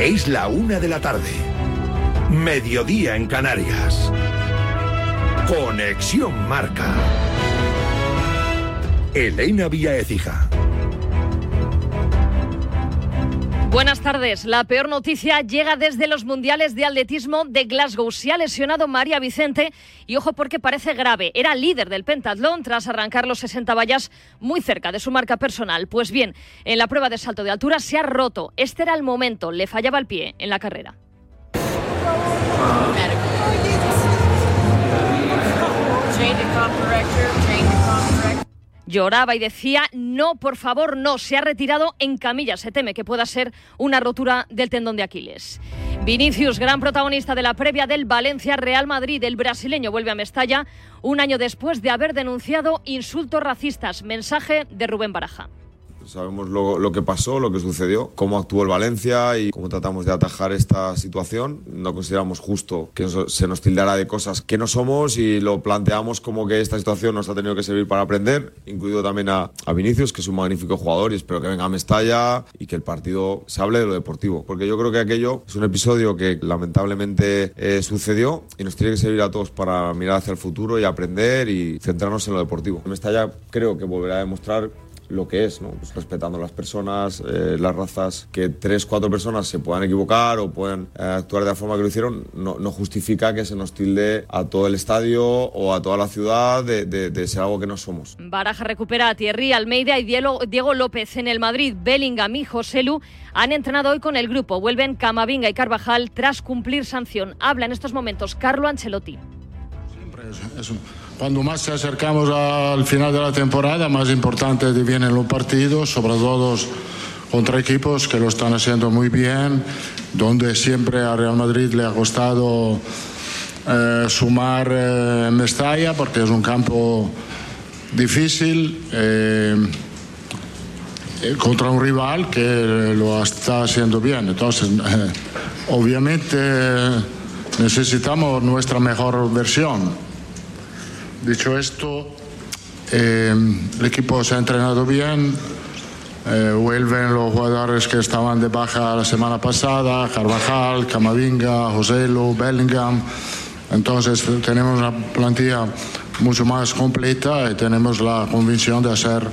Es la una de la tarde. Mediodía en Canarias. Conexión Marca. Elena Vía Ecija. Buenas tardes. La peor noticia llega desde los Mundiales de Atletismo de Glasgow. Se ha lesionado María Vicente y ojo porque parece grave. Era líder del pentatlón tras arrancar los 60 vallas muy cerca de su marca personal. Pues bien, en la prueba de salto de altura se ha roto. Este era el momento. Le fallaba el pie en la carrera. Lloraba y decía, no, por favor, no, se ha retirado en camilla, se teme que pueda ser una rotura del tendón de Aquiles. Vinicius, gran protagonista de la previa del Valencia Real Madrid, el brasileño vuelve a Mestalla un año después de haber denunciado insultos racistas. Mensaje de Rubén Baraja. Sabemos lo, que pasó, lo que sucedió, cómo actuó el Valencia y cómo tratamos de atajar esta situación. No consideramos justo que se nos tildara de cosas que no somos y lo planteamos como que esta situación nos ha tenido que servir para aprender, incluido también a, Vinicius, que es un magnífico jugador y espero que venga a Mestalla y que el partido se hable de lo deportivo. Porque yo creo que aquello es un episodio que lamentablemente eh, sucedió y nos tiene que servir a todos para mirar hacia el futuro y aprender y centrarnos en lo deportivo. Mestalla creo que volverá a demostrar lo que es, ¿no? Pues respetando a las personas, eh, las razas, que tres, cuatro personas se puedan equivocar o puedan eh, actuar de la forma que lo hicieron, no, justifica que se nos tilde a todo el estadio o a toda la ciudad de, ser algo que no somos. Baraja recupera a Thierry Almeida y Diego, López en el Madrid. Bellingham y Joselu han entrenado hoy con el grupo. Vuelven Camavinga y Carvajal tras cumplir sanción. Habla en estos momentos Carlo Ancelotti. Siempre es, cuando más se acercamos al final de la temporada, más importante vienen los partidos, sobre todo contra equipos que lo están haciendo muy bien, donde siempre a Real Madrid le ha costado eh, sumar eh, Mestalla porque es un campo difícil eh, contra un rival que lo está haciendo bien. Entonces, obviamente necesitamos nuestra mejor versión Dicho esto, eh, el equipo se ha entrenado bien. Eh, vuelven los jugadores que estaban de baja la semana pasada, Carvajal, Camavinga, Joselo, Bellingham. Entonces tenemos una plantilla mucho más completa y tenemos la convicción de hacer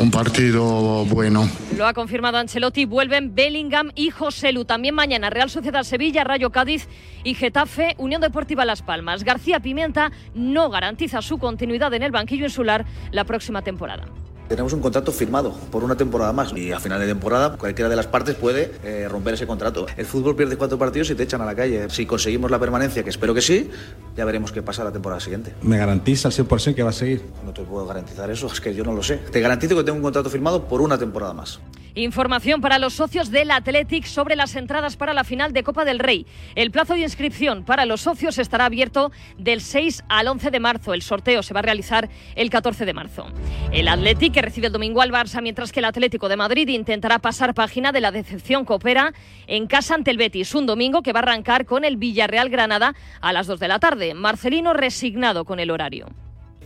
un partido bueno. Lo ha confirmado Ancelotti. Vuelven Bellingham y Joselu. También mañana Real Sociedad Sevilla, Rayo Cádiz y Getafe, Unión Deportiva Las Palmas. García Pimienta no garantiza su continuidad en el banquillo insular la próxima temporada. Tenemos un contrato firmado por una temporada más y a final de temporada cualquiera de las partes puede eh, romper ese contrato. El fútbol pierde cuatro partidos y te echan a la calle. Si conseguimos la permanencia, que espero que sí, ya veremos qué pasa la temporada siguiente. ¿Me garantiza al 100% que va a seguir? No te puedo garantizar eso, es que yo no lo sé. Te garantizo que tengo un contrato firmado por una temporada más. Información para los socios del Athletic sobre las entradas para la final de Copa del Rey. El plazo de inscripción para los socios estará abierto del 6 al 11 de marzo. El sorteo se va a realizar el 14 de marzo. El Athletic que recibe el domingo al Barça, mientras que el Atlético de Madrid intentará pasar página de la decepción que opera en casa ante el Betis. Un domingo que va a arrancar con el Villarreal Granada a las 2 de la tarde. Marcelino resignado con el horario.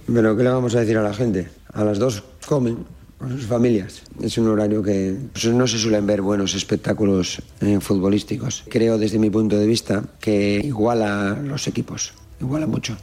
Pero ¿qué le vamos a decir a la gente? A las 2 comen con sus familias. Es un horario que pues, no se suelen ver buenos espectáculos eh, futbolísticos. Creo desde mi punto de vista que iguala los equipos, iguala mucho.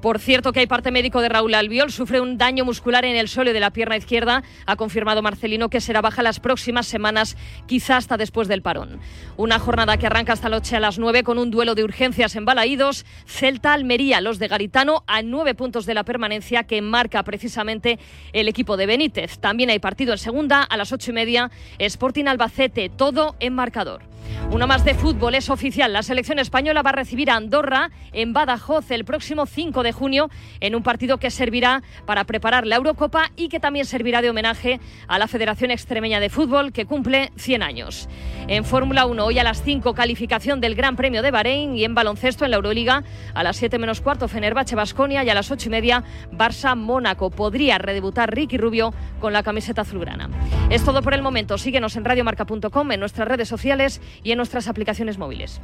Por cierto que hay parte médico de Raúl Albiol, sufre un daño muscular en el suelo de la pierna izquierda. Ha confirmado Marcelino que será baja las próximas semanas, quizá hasta después del parón. Una jornada que arranca esta noche a las 9 con un duelo de urgencias en Balaídos. Celta Almería, los de Garitano, a nueve puntos de la permanencia que marca precisamente el equipo de Benítez. También hay partido en segunda a las ocho y media. Sporting Albacete, todo en marcador. Una más de fútbol es oficial. La selección española va a recibir a Andorra en Badajoz el próximo 5 de junio en un partido que servirá para preparar la Eurocopa y que también servirá de homenaje a la Federación Extremeña de Fútbol que cumple 100 años. En Fórmula 1 hoy a las 5 calificación del Gran Premio de Bahrein y en baloncesto en la Euroliga a las 7 menos cuarto Fenerbahce Basconia y a las 8 y media Barça Mónaco. Podría redebutar Ricky Rubio con la camiseta azulgrana. Es todo por el momento. Síguenos en radiomarca.com, en nuestras redes sociales y en nuestras aplicaciones móviles.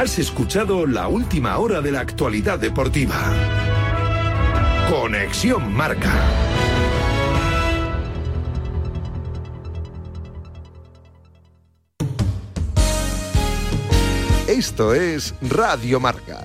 Has escuchado la última hora de la actualidad deportiva. Conexión Marca. Esto es Radio Marca.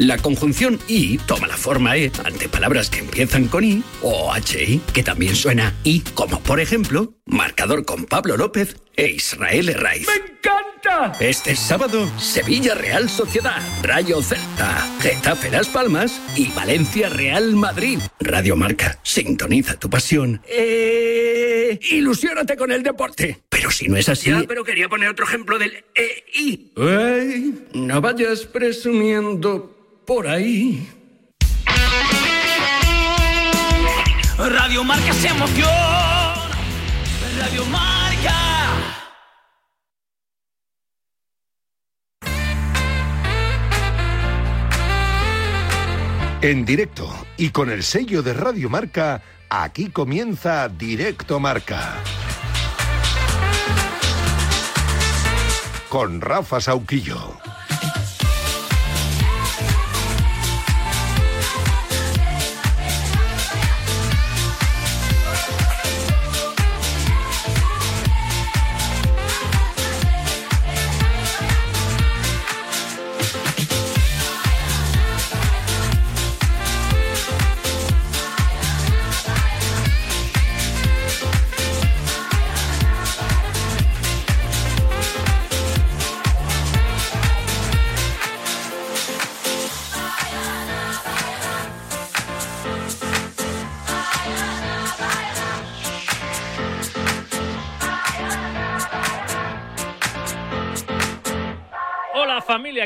La conjunción I toma la forma E ante palabras que empiezan con I o HI, que también suena I, como por ejemplo, marcador con Pablo López e Israel Herraiz. ¡Me encanta! Este sábado, Sevilla Real Sociedad, Rayo Celta, Getafe Las Palmas y Valencia Real Madrid. Radio Marca, sintoniza tu pasión. Eh, ilusiónate con el deporte. Pero si no es así... pero quería poner otro ejemplo del EI. Ey, no vayas presumiendo por ahí. Radio Marca se emoción. Radio Marca. En directo y con el sello de Radio Marca, aquí comienza Directo Marca. Con Rafa Sauquillo.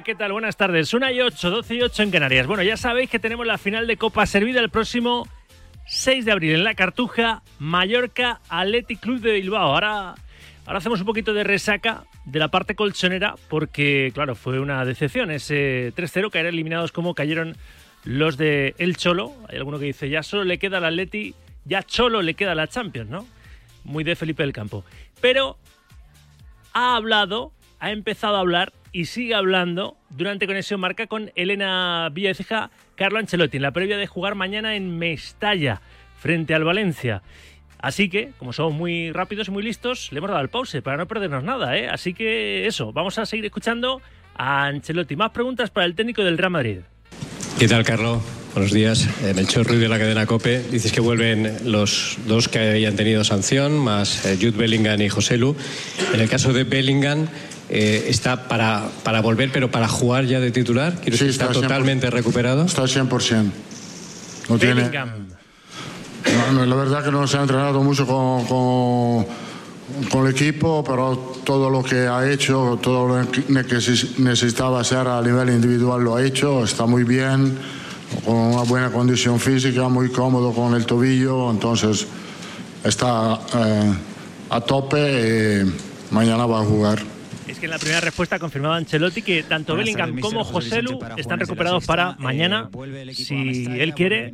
¿Qué tal? Buenas tardes. Una y 8, 12 y 8 en Canarias. Bueno, ya sabéis que tenemos la final de Copa servida el próximo 6 de abril en la Cartuja, Mallorca Athletic Club de Bilbao. Ahora, ahora hacemos un poquito de resaca de la parte colchonera porque, claro, fue una decepción ese 3-0, caer eliminados como cayeron los de El Cholo. Hay alguno que dice, ya solo le queda al Atleti, ya Cholo le queda la Champions, ¿no? Muy de Felipe del Campo. Pero ha hablado, ha empezado a hablar y sigue hablando durante Conexión Marca con Elena Villaceja, Carlo Ancelotti, en la previa de jugar mañana en Mestalla, frente al Valencia. Así que, como somos muy rápidos y muy listos, le hemos dado el pause para no perdernos nada, ¿eh? Así que eso, vamos a seguir escuchando a Ancelotti. Más preguntas para el técnico del Real Madrid. ¿Qué tal, Carlos? Buenos días. En el Ruiz de la cadena COPE dices que vuelven los dos que habían tenido sanción, más eh, Jude Bellingham y José Lu. En el caso de Bellingham, eh, está para, para volver, pero para jugar ya de titular. Quiero decir, está, está totalmente recuperado. Está 100%. No tiene, no, no, la verdad que no se ha entrenado mucho con, con, con el equipo, pero todo lo que ha hecho, todo lo que neces- necesitaba hacer a nivel individual lo ha hecho, está muy bien, con una buena condición física, muy cómodo con el tobillo, entonces está eh, a tope y mañana va a jugar. Es que en la primera respuesta ha confirmado Ancelotti que tanto Buenas Bellingham tardes, como. José Lu están recuperados para mañana, Eh, vuelve el equipo si Mestalla, él quiere,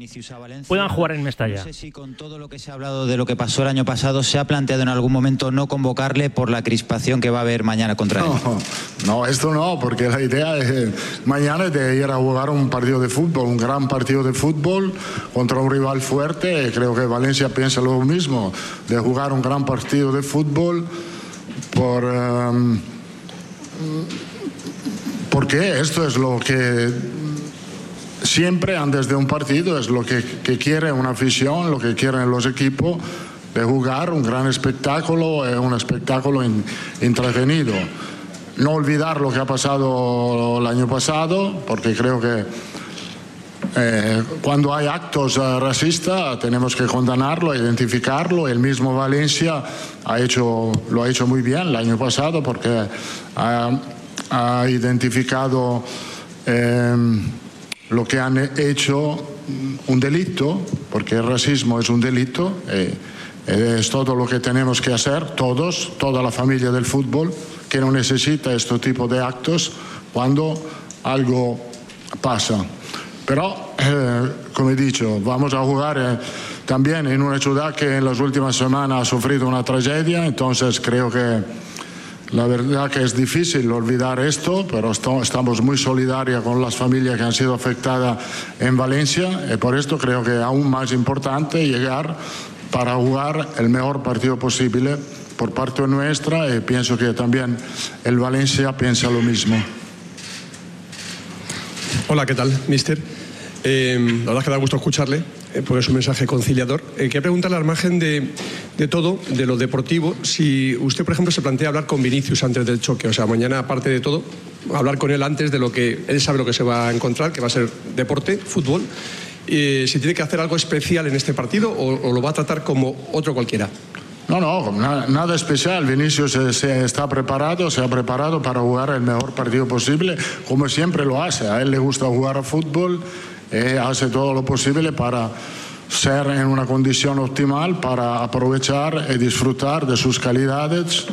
puedan jugar en Mestalla. No sé si con todo lo que se ha hablado de lo que pasó el año pasado se ha planteado en algún momento no convocarle por la crispación que va a haber mañana contra él. No, no, esto no, porque la idea es mañana es de ir a jugar un partido de fútbol, un gran partido de fútbol contra un rival fuerte. Creo que Valencia piensa lo mismo, de jugar un gran partido de fútbol por... em, porque esto es lo que siempre antes de un partido es lo que, que quiere una afición, lo que quieren los equipos, de jugar un gran espectáculo, eh, un espectáculo en- entretenido. no olvidar lo que ha pasado el año pasado, porque creo que eh, cuando hay actos eh, racistas tenemos que condenarlo, identificarlo. El mismo Valencia ha hecho, lo ha hecho muy bien el año pasado porque ha, ha identificado eh, lo que han hecho un delito, porque el racismo es un delito. eh, es todo lo que tenemos que hacer, todos, toda la familia del fútbol, que no necesita este tipo de actos cuando algo pasa. Pero, eh, como he dicho, vamos a jugar eh, también en una ciudad que en las últimas semanas ha sufrido una tragedia, entonces creo que la verdad que es difícil olvidar esto, pero estamos muy solidarios con las familias que han sido afectadas en Valencia y por esto creo que es aún más importante llegar para jugar el mejor partido posible por parte nuestra y pienso que también el Valencia piensa lo mismo. Hola, ¿qué tal, mister? Eh, la verdad es que da gusto escucharle, eh, porque es un mensaje conciliador. Eh, quería preguntarle al margen de, de todo, de lo deportivo, si usted, por ejemplo, se plantea hablar con Vinicius antes del choque, o sea, mañana, aparte de todo, hablar con él antes de lo que él sabe lo que se va a encontrar, que va a ser deporte, fútbol, eh, si tiene que hacer algo especial en este partido o, o lo va a tratar como otro cualquiera. No, no, na- nada especial. Vinicius se, se está preparado, se ha preparado para jugar el mejor partido posible, como siempre lo hace. A él le gusta jugar a fútbol, eh, hace todo lo posible para ser en una condición optimal, para aprovechar y disfrutar de sus calidades.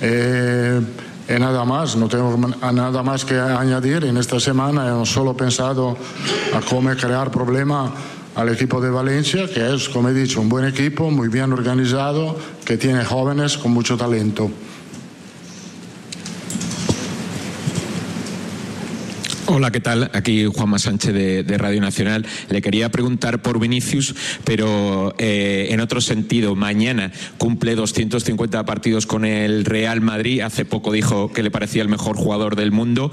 Eh, y nada más, no tengo nada más que añadir. En esta semana hemos solo pensado a cómo crear problema al equipo de Valencia, que es, como he dicho, un buen equipo, muy bien organizado, que tiene jóvenes con mucho talento. Hola, ¿qué tal? Aquí Juanma Sánchez de, Radio Nacional. Le quería preguntar por Vinicius, pero eh, en otro sentido. Mañana cumple 250 partidos con el Real Madrid. Hace poco dijo que le parecía el mejor jugador del mundo.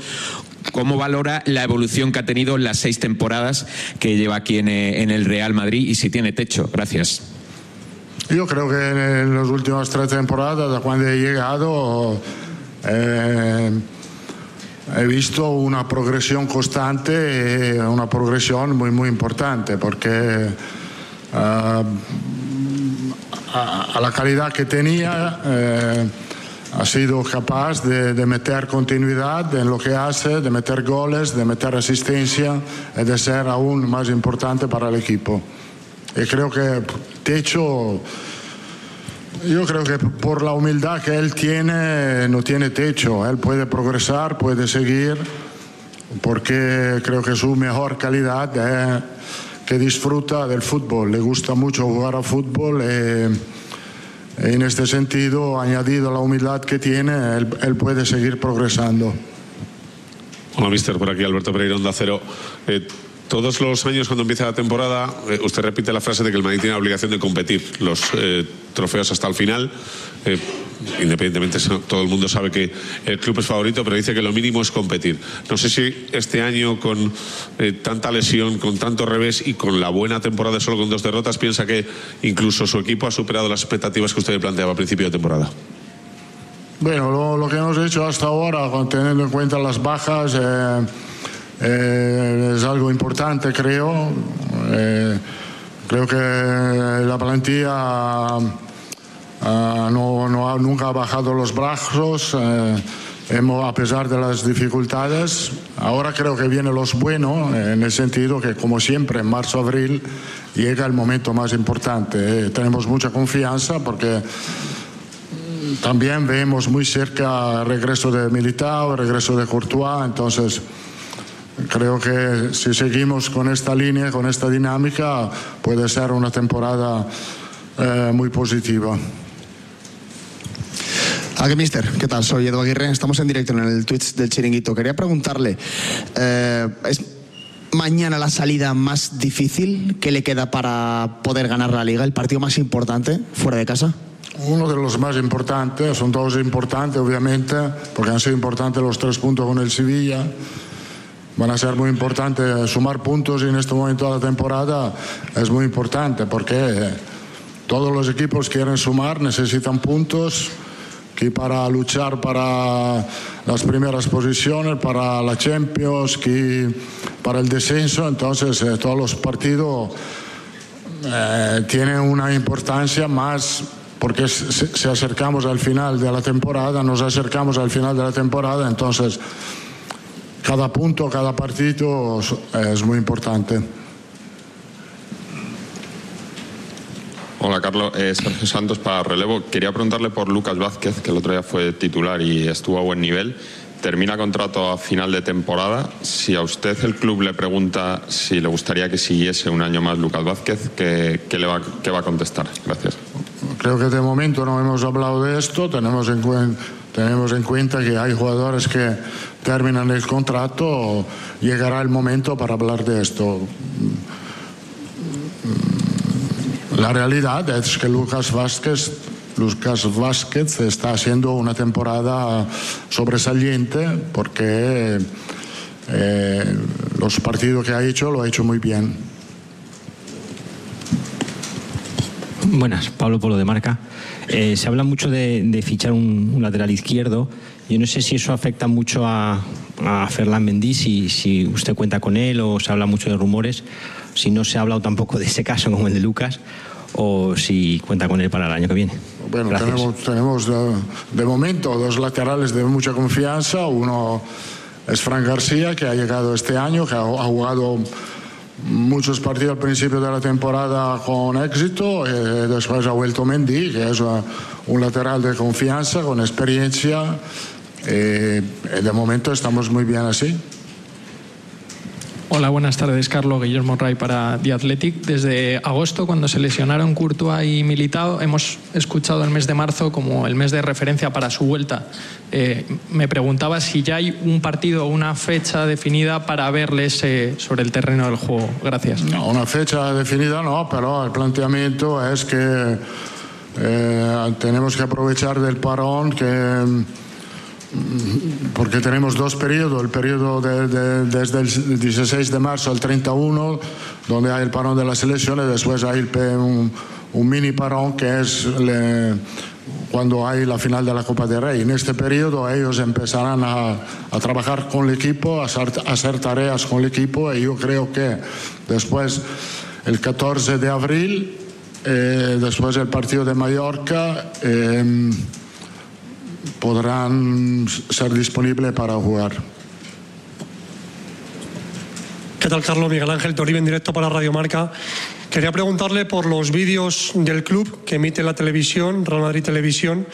¿Cómo valora la evolución que ha tenido en las seis temporadas que lleva aquí en, eh, en el Real Madrid y si tiene techo? Gracias. Yo creo que en las últimas tres temporadas, cuando he llegado, eh, he visto una progresión constante y una progresión muy, muy importante, porque ah, a, a la calidad que tenía eh, ha sido capaz de, de meter continuidad en lo que hace, de meter goles, de meter asistencia y de ser aún más importante para el equipo. Y creo que techo, yo creo que por la humildad que él tiene, no tiene techo. Él puede progresar, puede seguir, porque creo que su mejor calidad es que disfruta del fútbol. Le gusta mucho jugar a fútbol. y en este sentido, añadido la humildad que tiene, él, él puede seguir progresando. Hola, mister. Por aquí Alberto Pereira, Onda Cero. Eh, todos los años cuando empieza la temporada, eh, usted repite la frase de que el Madrid tiene la obligación de competir los eh, trofeos hasta el final. Eh, independientemente, todo el mundo sabe que el club es favorito, pero dice que lo mínimo es competir. No sé si este año, con tanta lesión, con tanto revés y con la buena temporada solo con dos derrotas, piensa que incluso su equipo ha superado las expectativas que usted le planteaba a principio de temporada. Bueno, lo, lo que hemos hecho hasta ahora, teniendo en cuenta las bajas, eh, es algo importante, creo. Eh, creo que la plantilla ah, no, no ha- nunca ha bajado los brazos. eh, hemos, a pesar de las dificultades, ahora creo que viene los buenos, en el sentido que, como siempre, en marzo-abril llega el momento más importante. Tenemos mucha confianza porque también vemos muy cerca el regreso de Militao, el regreso de Courtois, entonces creo que si seguimos con esta línea, con esta dinámica, puede ser una temporada eh, muy positiva. ¿A qué, mister? ¿Qué tal? Soy Edu Aguirre. Estamos en directo en el Twitch del Chiringuito. Quería preguntarle, eh, ¿es mañana la salida más difícil que le queda para poder ganar la liga? ¿El partido más importante fuera de casa? Uno de los más importantes, son todos importantes obviamente, porque han sido importantes los tres puntos con el Sevilla. Van a ser muy importantes sumar puntos en este momento de la temporada, es muy importante porque todos los equipos quieren sumar, necesitan puntos. Que para luchar para las primeras posiciones, para la Champions, que para el descenso. Entonces, eh, todos los partidos eh, tienen una importancia más porque si acercamos al final de la temporada, nos acercamos al final de la temporada, entonces cada punto, cada partido es muy importante. Hola Carlos, eh, Sergio Santos para relevo. Quería preguntarle por Lucas Vázquez, que el otro día fue titular y estuvo a buen nivel. Termina contrato a final de temporada. Si a usted el club le pregunta si le gustaría que siguiese un año más Lucas Vázquez, ¿qué, qué le va, qué va a contestar? Gracias. Creo que de momento no hemos hablado de esto, tenemos en, cuen- tenemos en cuenta que hay jugadores que terminan el contrato, llegará el momento para hablar de esto. La realidad es que Lucas Vázquez, Lucas Vázquez está haciendo una temporada sobresaliente porque eh, los partidos que ha hecho lo ha hecho muy bien. Buenas, Pablo Polo de Marca. Eh, se habla mucho de, de fichar un, un lateral izquierdo. Yo no sé si eso afecta mucho a, a Ferland Mendy, si, si usted cuenta con él o se habla mucho de rumores. Si no se ha hablado tampoco de ese caso como el de Lucas o si cuenta con él para el año que viene. Bueno, Gracias. tenemos, tenemos de, de momento dos laterales de mucha confianza. Uno es Fran García, que ha llegado este año, que ha, ha jugado muchos partidos al principio de la temporada con éxito. eh, después ha vuelto Mendy, que es un lateral de confianza, con experiencia. eh, y de momento estamos muy bien así. Hola, buenas tardes. Carlos Guillermo Ray para The Athletic. Desde agosto, cuando se lesionaron Courtois y Militao, hemos escuchado el mes de marzo como el mes de referencia para su vuelta. Eh, me preguntaba si ya hay un partido o una fecha definida para verles eh, sobre el terreno del juego. Gracias. No, una fecha definida no, pero el planteamiento es que eh, tenemos que aprovechar del parón que porque tenemos dos periodos, el periodo de- de- desde el 16 de marzo al 31, donde hay el parón de las elecciones, después hay un, un mini parón que es le- cuando hay la final de la Copa del Rey. En este periodo ellos empezarán a, a trabajar con el equipo, a hacer, a hacer tareas con el equipo y yo creo que después, el 14 de abril, eh, después del partido de Mallorca, eh, podrán ser disponibles para jugar. ¿Qué tal, Carlos? Miguel Ángel Toribio en directo para Radio Marca. Quería preguntarle por los vídeos del club que emite la televisión, Real Madrid Televisión.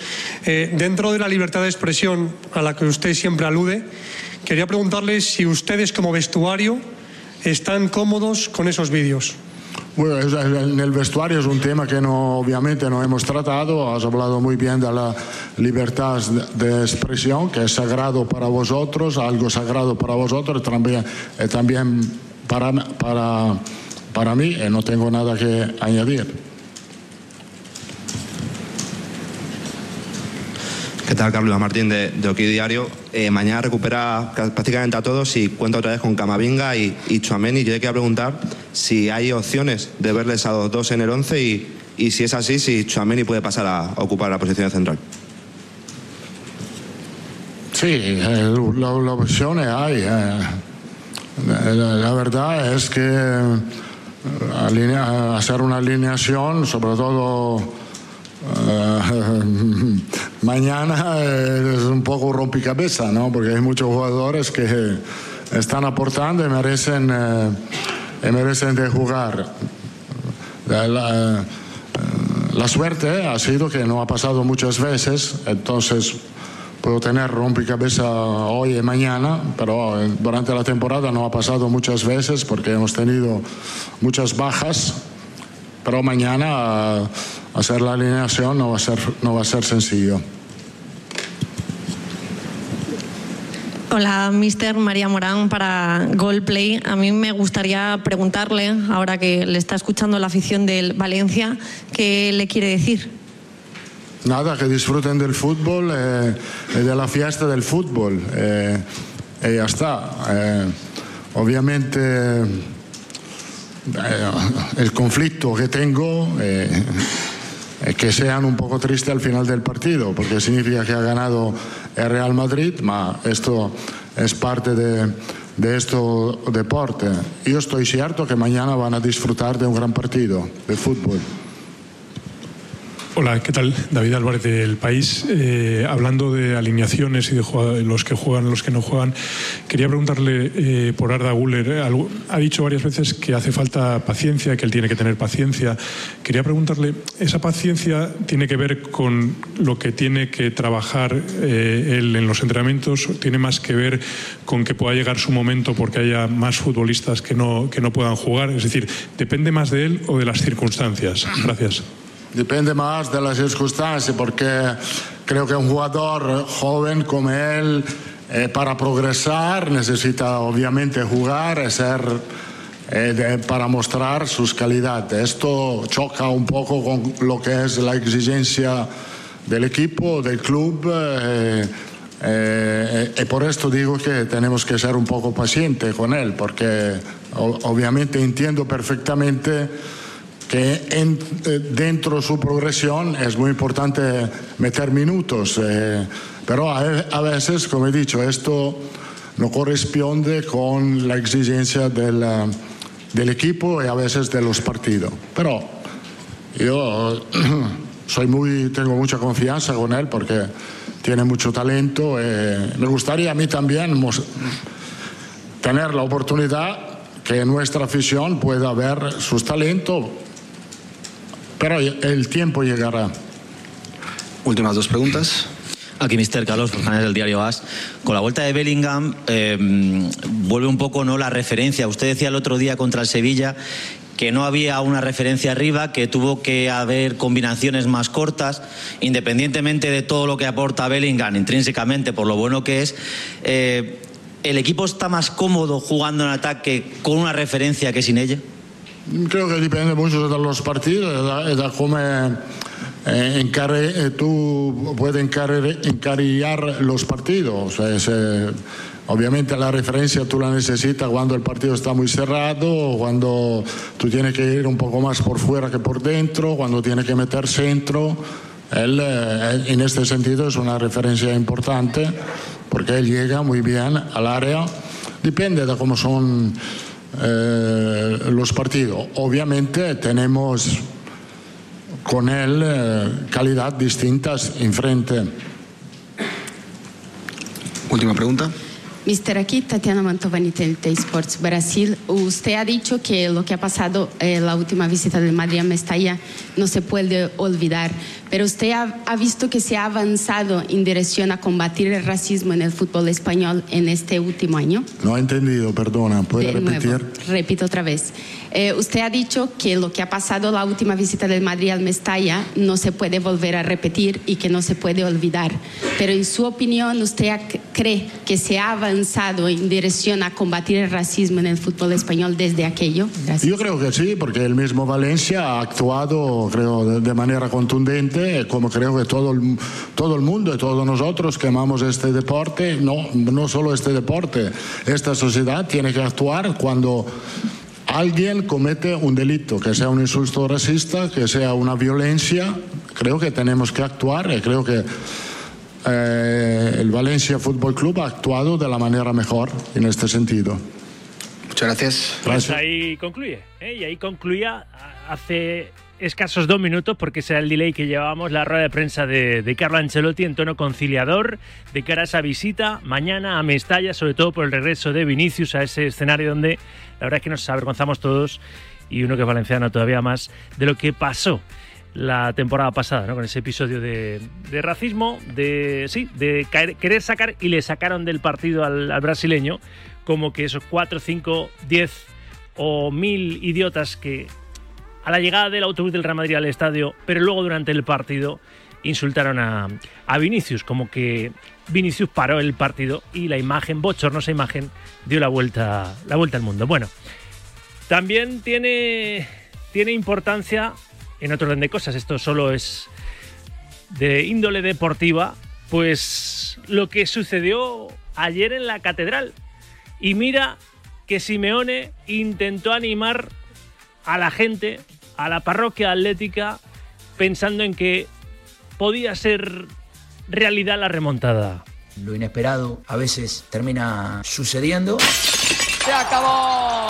Eh, dentro de la libertad de expresión a la que usted siempre alude, quería preguntarle si ustedes como vestuario están cómodos con esos vídeos. Bueno, en el vestuario es un tema que no, obviamente no hemos tratado. Has hablado muy bien de la libertad de expresión, que es sagrado para vosotros, algo sagrado para vosotros, también, eh, también para, para, para mí, y no tengo nada que añadir. ¿Qué tal, Carlos Martín de, de Diario? Eh, mañana recupera ca- prácticamente a todos y cuenta otra vez con Camavinga y, y Chouameni. Yo le quería preguntar si hay opciones de verles a los dos en el 11 y, y si es así, si Chouameni puede pasar a ocupar la posición central. Sí, eh, la, la opción hay. eh. La, la verdad es que alinea- hacer una alineación, sobre todo eh, mañana, eh, es un poco rompecabezas, ¿no? Porque hay muchos jugadores que están aportando y merecen, eh, y merecen de jugar. La- la- eh, la suerte ha sido que no ha pasado muchas veces, entonces puedo tener rompecabezas hoy y mañana, pero eh, durante la temporada no ha pasado muchas veces porque hemos tenido muchas bajas, pero mañana eh, hacer la alineación no va a ser, no va a ser sencillo. Hola, Mister María Morán para Goldplay. A mí me gustaría preguntarle, ahora que le está escuchando la afición del Valencia, ¿qué le quiere decir? Nada, que disfruten del fútbol eh, de la fiesta del fútbol. eh, y ya está. Eh, obviamente, eh, el conflicto que tengo, que sean un poco tristes al final del partido, porque significa que ha ganado el Real Madrid, ma esto es parte de, de este deporte. Yo estoy cierto que mañana van a disfrutar de un gran partido de fútbol. Hola, ¿qué tal? David Álvarez del País. Eh, hablando de alineaciones y de los que juegan, los que no juegan, quería preguntarle eh, por Arda Guller. ha dicho varias veces que hace falta paciencia, que él tiene que tener paciencia. Quería preguntarle, ¿esa paciencia tiene que ver con lo que tiene que trabajar eh, él en los entrenamientos? ¿Tiene más que ver con que pueda llegar su momento porque haya más futbolistas que no, que no puedan jugar? Es decir, ¿depende más de él o de las circunstancias? Gracias. Depende más de las circunstancias porque creo que un jugador joven como él eh, para progresar necesita obviamente jugar y ser eh, de- para mostrar sus calidades. Esto choca un poco con lo que es la exigencia del equipo, del club. eh, eh, y por esto digo que tenemos que ser un poco pacientes con él, porque o- obviamente entiendo perfectamente que en- eh, dentro de su progresión es muy importante meter minutos, eh, pero a, a veces, como he dicho, esto no corresponde con la exigencia del, del equipo y a veces de los partidos. Pero yo soy muy, tengo mucha confianza con él porque tiene mucho talento. eh, me gustaría a mí también tener la oportunidad que nuestra afición pueda ver sus talentos, pero el tiempo llegará. Últimas dos preguntas. Aquí Mr. Carlos Forjanes del diario AS. Con la vuelta de Bellingham eh, vuelve un poco no la referencia. Usted decía el otro día contra el Sevilla que no había una referencia arriba, que tuvo que haber combinaciones más cortas, independientemente de todo lo que aporta Bellingham intrínsecamente por lo bueno que es. eh, ¿El equipo está más cómodo jugando en ataque con una referencia que sin ella? Creo que depende mucho de los partidos, de, de cómo eh, eh, tú puedes encare- encarillar los partidos. Es, eh, obviamente la referencia tú la necesitas cuando el partido está muy cerrado, cuando tú tienes que ir un poco más por fuera que por dentro, cuando tienes que meter centro. Él, eh, en este sentido, es una referencia importante porque él llega muy bien al área. Depende de cómo son eh, los partidos. Obviamente tenemos con él eh, calidad distintas enfrente. Última pregunta. Mister, aquí Tatiana Mantovani, TNT Sports Brasil. Usted ha dicho que lo que ha pasado en la última visita de Madrid a Mestalla no se puede olvidar, pero usted ha, ha visto que se ha avanzado en dirección a combatir el racismo en el fútbol español en este último año. No he entendido, perdona, ¿puede De nuevo, repetir? repito otra vez. Eh, usted ha dicho que lo que ha pasado la última visita del Madrid al Mestalla no se puede volver a repetir y que no se puede olvidar. Pero en su opinión, ¿usted ha- cree que se ha avanzado en dirección a combatir el racismo en el fútbol español desde aquello? Yo creo que sí, porque el mismo Valencia ha actuado, creo, de manera contundente, como creo que todo el, todo el mundo y todos nosotros que amamos este deporte, no, no solo este deporte, esta sociedad tiene que actuar cuando alguien comete un delito, que sea un insulto racista, que sea una violencia, creo que tenemos que actuar y creo que eh, el Valencia Fútbol Club ha actuado de la manera mejor en este sentido. Muchas gracias. Pues ahí concluye. ¿eh? Y ahí concluía hace escasos dos minutos, porque será el delay que llevábamos, la rueda de prensa de, de Carlo Ancelotti en tono conciliador de cara a esa visita mañana a Mestalla, sobre todo por el regreso de Vinicius a ese escenario donde la verdad es que nos avergonzamos todos y uno que es valenciano todavía más de lo que pasó la temporada pasada, ¿no? Con ese episodio de, de racismo, de sí, de querer sacar y le sacaron del partido al, al brasileño, como que esos 4, 5, 10 o 1000 idiotas que a la llegada del autobús del Real Madrid al estadio, pero luego durante el partido insultaron a, a Vinicius, como que Vinicius paró el partido y la imagen, bochornosa imagen, dio la vuelta, la vuelta al mundo. Bueno, también tiene, tiene importancia en otro orden de cosas, esto solo es de índole deportiva, pues lo que sucedió ayer en la catedral. Y mira que Simeone intentó animar a la gente, a la parroquia atlética, pensando en que podía ser realidad la remontada. Lo inesperado a veces termina sucediendo. Se acabó,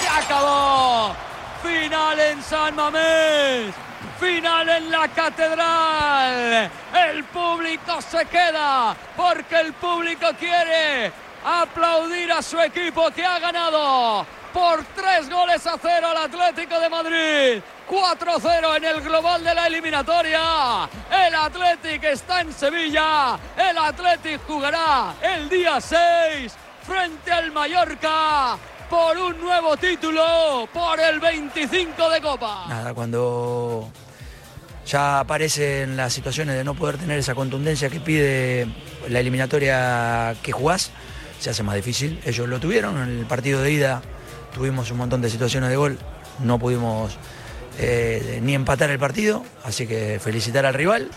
se acabó. Final en San Mamés. Final en la catedral. El público se queda porque el público quiere aplaudir a su equipo que ha ganado por tres goles a cero al Atlético de Madrid. 4-0 en el global de la eliminatoria. El Atlético está en Sevilla. El Atlético jugará el día 6 frente al Mallorca por un nuevo título, por el 25 de Copa. Nada, cuando ya aparecen las situaciones de no poder tener esa contundencia que pide la eliminatoria que jugás, se hace más difícil. Ellos lo tuvieron en el partido de ida, tuvimos un montón de situaciones de gol, no pudimos eh, ni empatar el partido, así que felicitar al rival,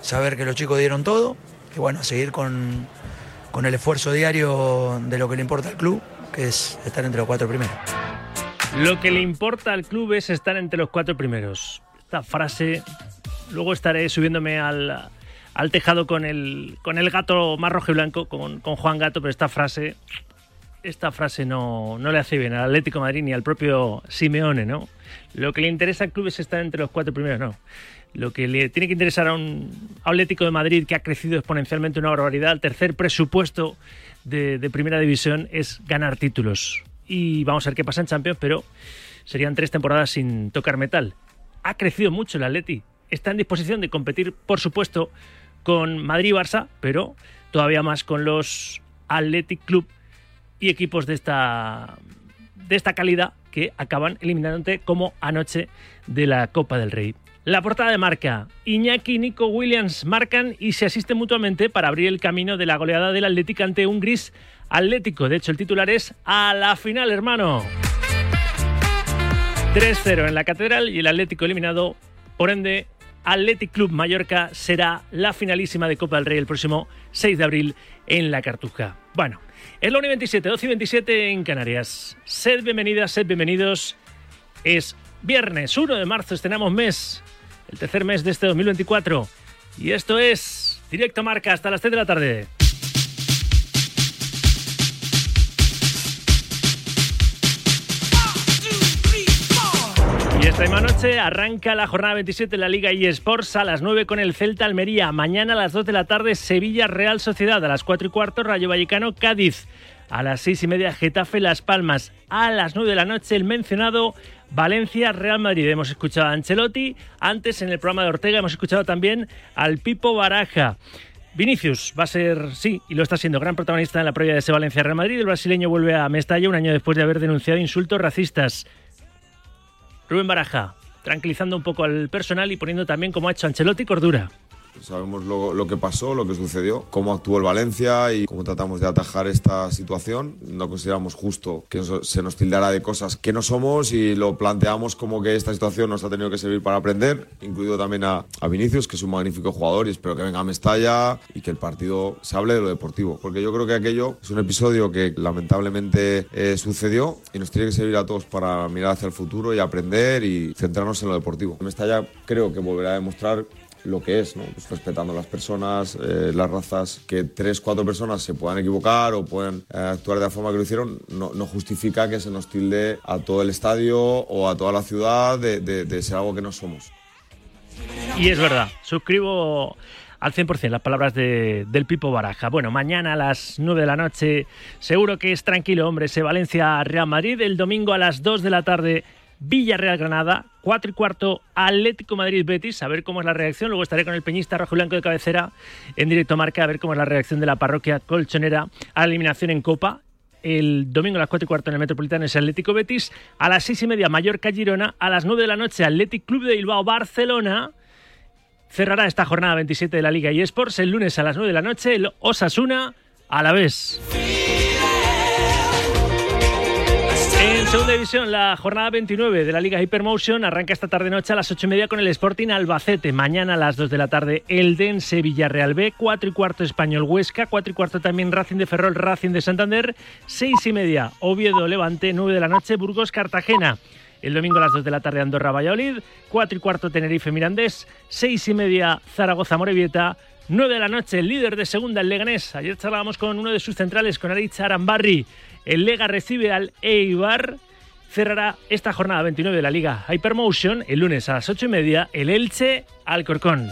saber que los chicos dieron todo y bueno, seguir con, con el esfuerzo diario de lo que le importa al club, que es estar entre los cuatro primeros. Lo que le importa al club es estar entre los cuatro primeros. Esta frase, luego estaré subiéndome al, al tejado con el, con el gato más rojo y blanco, con, con Juan Gato, pero esta frase, esta frase no, no le hace bien al Atlético Madrid ni al propio Simeone, ¿no? Lo que le interesa al club es estar entre los cuatro primeros, no. Lo que le tiene que interesar a un Atlético de Madrid que ha crecido exponencialmente una barbaridad, el tercer presupuesto de, de primera división es ganar títulos. Y vamos a ver qué pasa en Champions, pero serían tres temporadas sin tocar metal. Ha crecido mucho el Atleti. Está en disposición de competir, por supuesto, con Madrid y Barça, pero todavía más con los Athletic Club y equipos de esta, de esta calidad que acaban eliminándote como anoche de la Copa del Rey. La portada de marca. Iñaki y Nico Williams marcan y se asisten mutuamente para abrir el camino de la goleada del Atlético ante un gris Atlético. De hecho, el titular es a la final, hermano. 3-0 en la Catedral y el Atlético eliminado. Por ende, Athletic Club Mallorca será la finalísima de Copa del Rey el próximo 6 de abril en la Cartuja. Bueno, es la 1 y 27, 12 y 27 en Canarias. Sed bienvenidas, sed bienvenidos. Es viernes 1 de marzo, estrenamos mes, el tercer mes de este 2024. Y esto es Directo Marca hasta las 3 de la tarde. Esta noche arranca la jornada 27 de la Liga eSports a las 9 con el Celta Almería. Mañana a las 2 de la tarde Sevilla Real Sociedad. A las 4 y cuarto Rayo Vallecano Cádiz. A las 6 y media Getafe Las Palmas. A las 9 de la noche el mencionado Valencia Real Madrid. Hemos escuchado a Ancelotti. Antes en el programa de Ortega hemos escuchado también al Pipo Baraja. Vinicius va a ser, sí, y lo está siendo, gran protagonista en la previa de ese Valencia Real Madrid. El brasileño vuelve a Mestalla un año después de haber denunciado insultos racistas. Rubén Baraja, tranquilizando un poco al personal y poniendo también, como ha hecho Ancelotti, cordura. Sabemos lo, lo, que pasó, lo que sucedió, cómo actuó el Valencia y cómo tratamos de atajar esta situación. No consideramos justo que se nos tildara de cosas que no somos y lo planteamos como que esta situación nos ha tenido que servir para aprender, incluido también a, a Vinicius, que es un magnífico jugador y espero que venga a Mestalla y que el partido se hable de lo deportivo. Porque yo creo que aquello es un episodio que lamentablemente eh, sucedió y nos tiene que servir a todos para mirar hacia el futuro y aprender y centrarnos en lo deportivo. Mestalla creo que volverá a demostrar lo que es, ¿no? pues respetando las personas, eh, las razas, que tres, cuatro personas se puedan equivocar o puedan eh, actuar de la forma que lo hicieron, no, justifica que se nos tilde a todo el estadio o a toda la ciudad de, de, de ser algo que no somos. Y es verdad, suscribo al 100% las palabras de, del Pipo Baraja. Bueno, mañana a las 9 de la noche, seguro que es tranquilo, hombre, se Valencia-Real Madrid. El domingo a las 2 de la tarde, Villarreal Granada, 4 y cuarto Atlético Madrid Betis, a ver cómo es la reacción. Luego estaré con el Peñista Rojo Blanco de cabecera en directo marca, a ver cómo es la reacción de la parroquia colchonera a la eliminación en Copa. El domingo a las 4 y cuarto en el Metropolitano es Atlético Betis. A las 6 y media Mallorca Girona. A las 9 de la noche Atlético Club de Bilbao Barcelona. Cerrará esta jornada 27 de la Liga y Sports. El lunes a las 9 de la noche el Osasuna a la vez. Segunda división, la jornada 29 de la Liga Hypermotion arranca esta tarde-noche a las 8 y media con el Sporting Albacete. Mañana a las 2 de la tarde, Elden Sevilla Real B. 4 y cuarto Español Huesca. 4 y cuarto también Racing de Ferrol, Racing de Santander. 6 y media Oviedo Levante. 9 de la noche Burgos Cartagena. El domingo a las 2 de la tarde Andorra Valladolid, 4 y cuarto Tenerife Mirandés, 6 y media Zaragoza Morevieta, 9 de la noche el líder de segunda el Leganés. Ayer charlábamos con uno de sus centrales, con Aritz Arambarri. El Lega recibe al Eibar. Cerrará esta jornada 29 de la Liga Hypermotion el lunes a las 8 y media el Elche Alcorcón.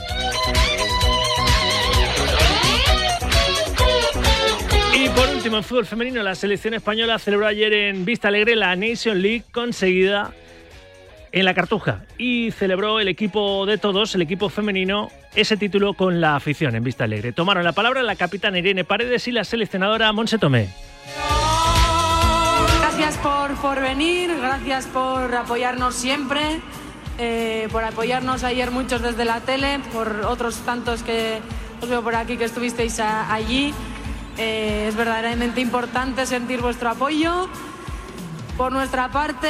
Y por último, en fútbol femenino, la selección española celebró ayer en Vista Alegre la Nation League conseguida en la Cartuja y celebró el equipo de todos, el equipo femenino, ese título con la afición en Vista Alegre. Tomaron la palabra la capitana Irene Paredes y la seleccionadora Monse Tomé. Gracias por, por venir, gracias por apoyarnos siempre, eh, por apoyarnos ayer muchos desde la tele, por otros tantos que os veo por aquí que estuvisteis a- allí. Eh, es verdaderamente importante sentir vuestro apoyo. Por nuestra parte,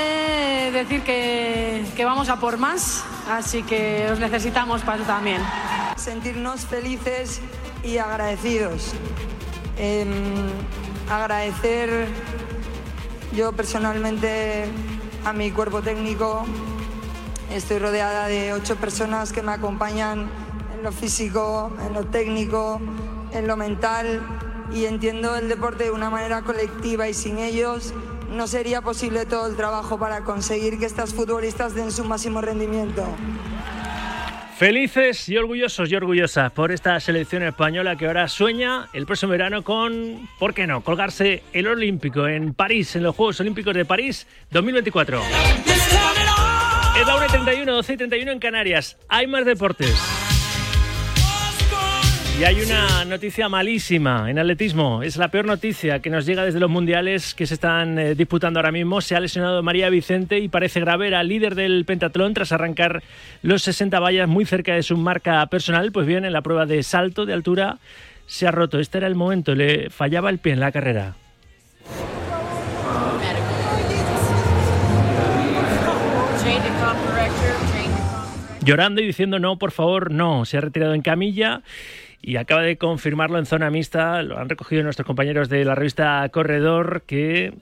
decir que, que vamos a por más, así que os necesitamos para eso también. sentirnos felices y agradecidos. Em, agradecer yo personalmente a mi cuerpo técnico. Estoy rodeada de ocho personas que me acompañan en lo físico, en lo técnico, en lo mental y entiendo el deporte de una manera colectiva y sin ellos no sería posible todo el trabajo para conseguir que estas futbolistas den su máximo rendimiento. Felices y orgullosos y orgullosas por esta selección española que ahora sueña el próximo verano con, ¿por qué no?, colgarse el olímpico en París, en los Juegos Olímpicos de París 2024. Es la 1 y 31, 12 y 31 en Canarias. Hay más deportes. Y hay una noticia malísima en atletismo. Es la peor noticia que nos llega desde los mundiales que se están eh, disputando ahora mismo. Se ha lesionado María Vicente y parece grave. Era líder del pentatlón tras arrancar los 60 vallas muy cerca de su marca personal. Pues bien, en la prueba de salto de altura se ha roto. Este era el momento. Le fallaba el pie en la carrera. llorando y diciendo no, por favor, no. Se ha retirado en camilla y acaba de confirmarlo en zona mixta. Lo han recogido nuestros compañeros de la revista Corredor que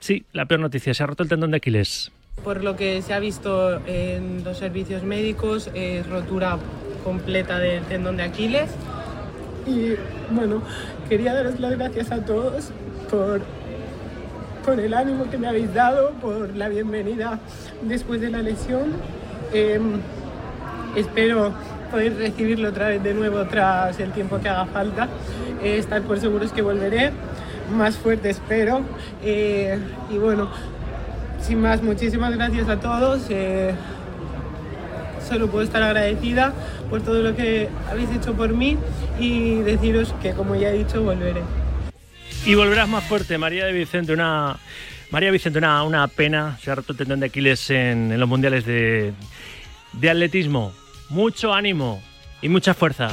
sí, la peor noticia, se ha roto el tendón de Aquiles. Por lo que se ha visto en los servicios médicos, es rotura completa del tendón de Aquiles. Y bueno, quería daros las gracias a todos por, por el ánimo que me habéis dado, por la bienvenida después de la lesión. Em, espero poder recibirlo otra vez de nuevo tras el tiempo que haga falta. Eh, estar por seguros que volveré, más fuerte espero. Eh, y bueno, sin más, muchísimas gracias a todos. Eh, solo puedo estar agradecida por todo lo que habéis hecho por mí y deciros que, como ya he dicho, volveré. Y volverás más fuerte, María de Vicente, una María Vicente, una, una pena, se ha roto el tendón de Aquiles en, en los mundiales de, de atletismo. Mucho ánimo y mucha fuerza.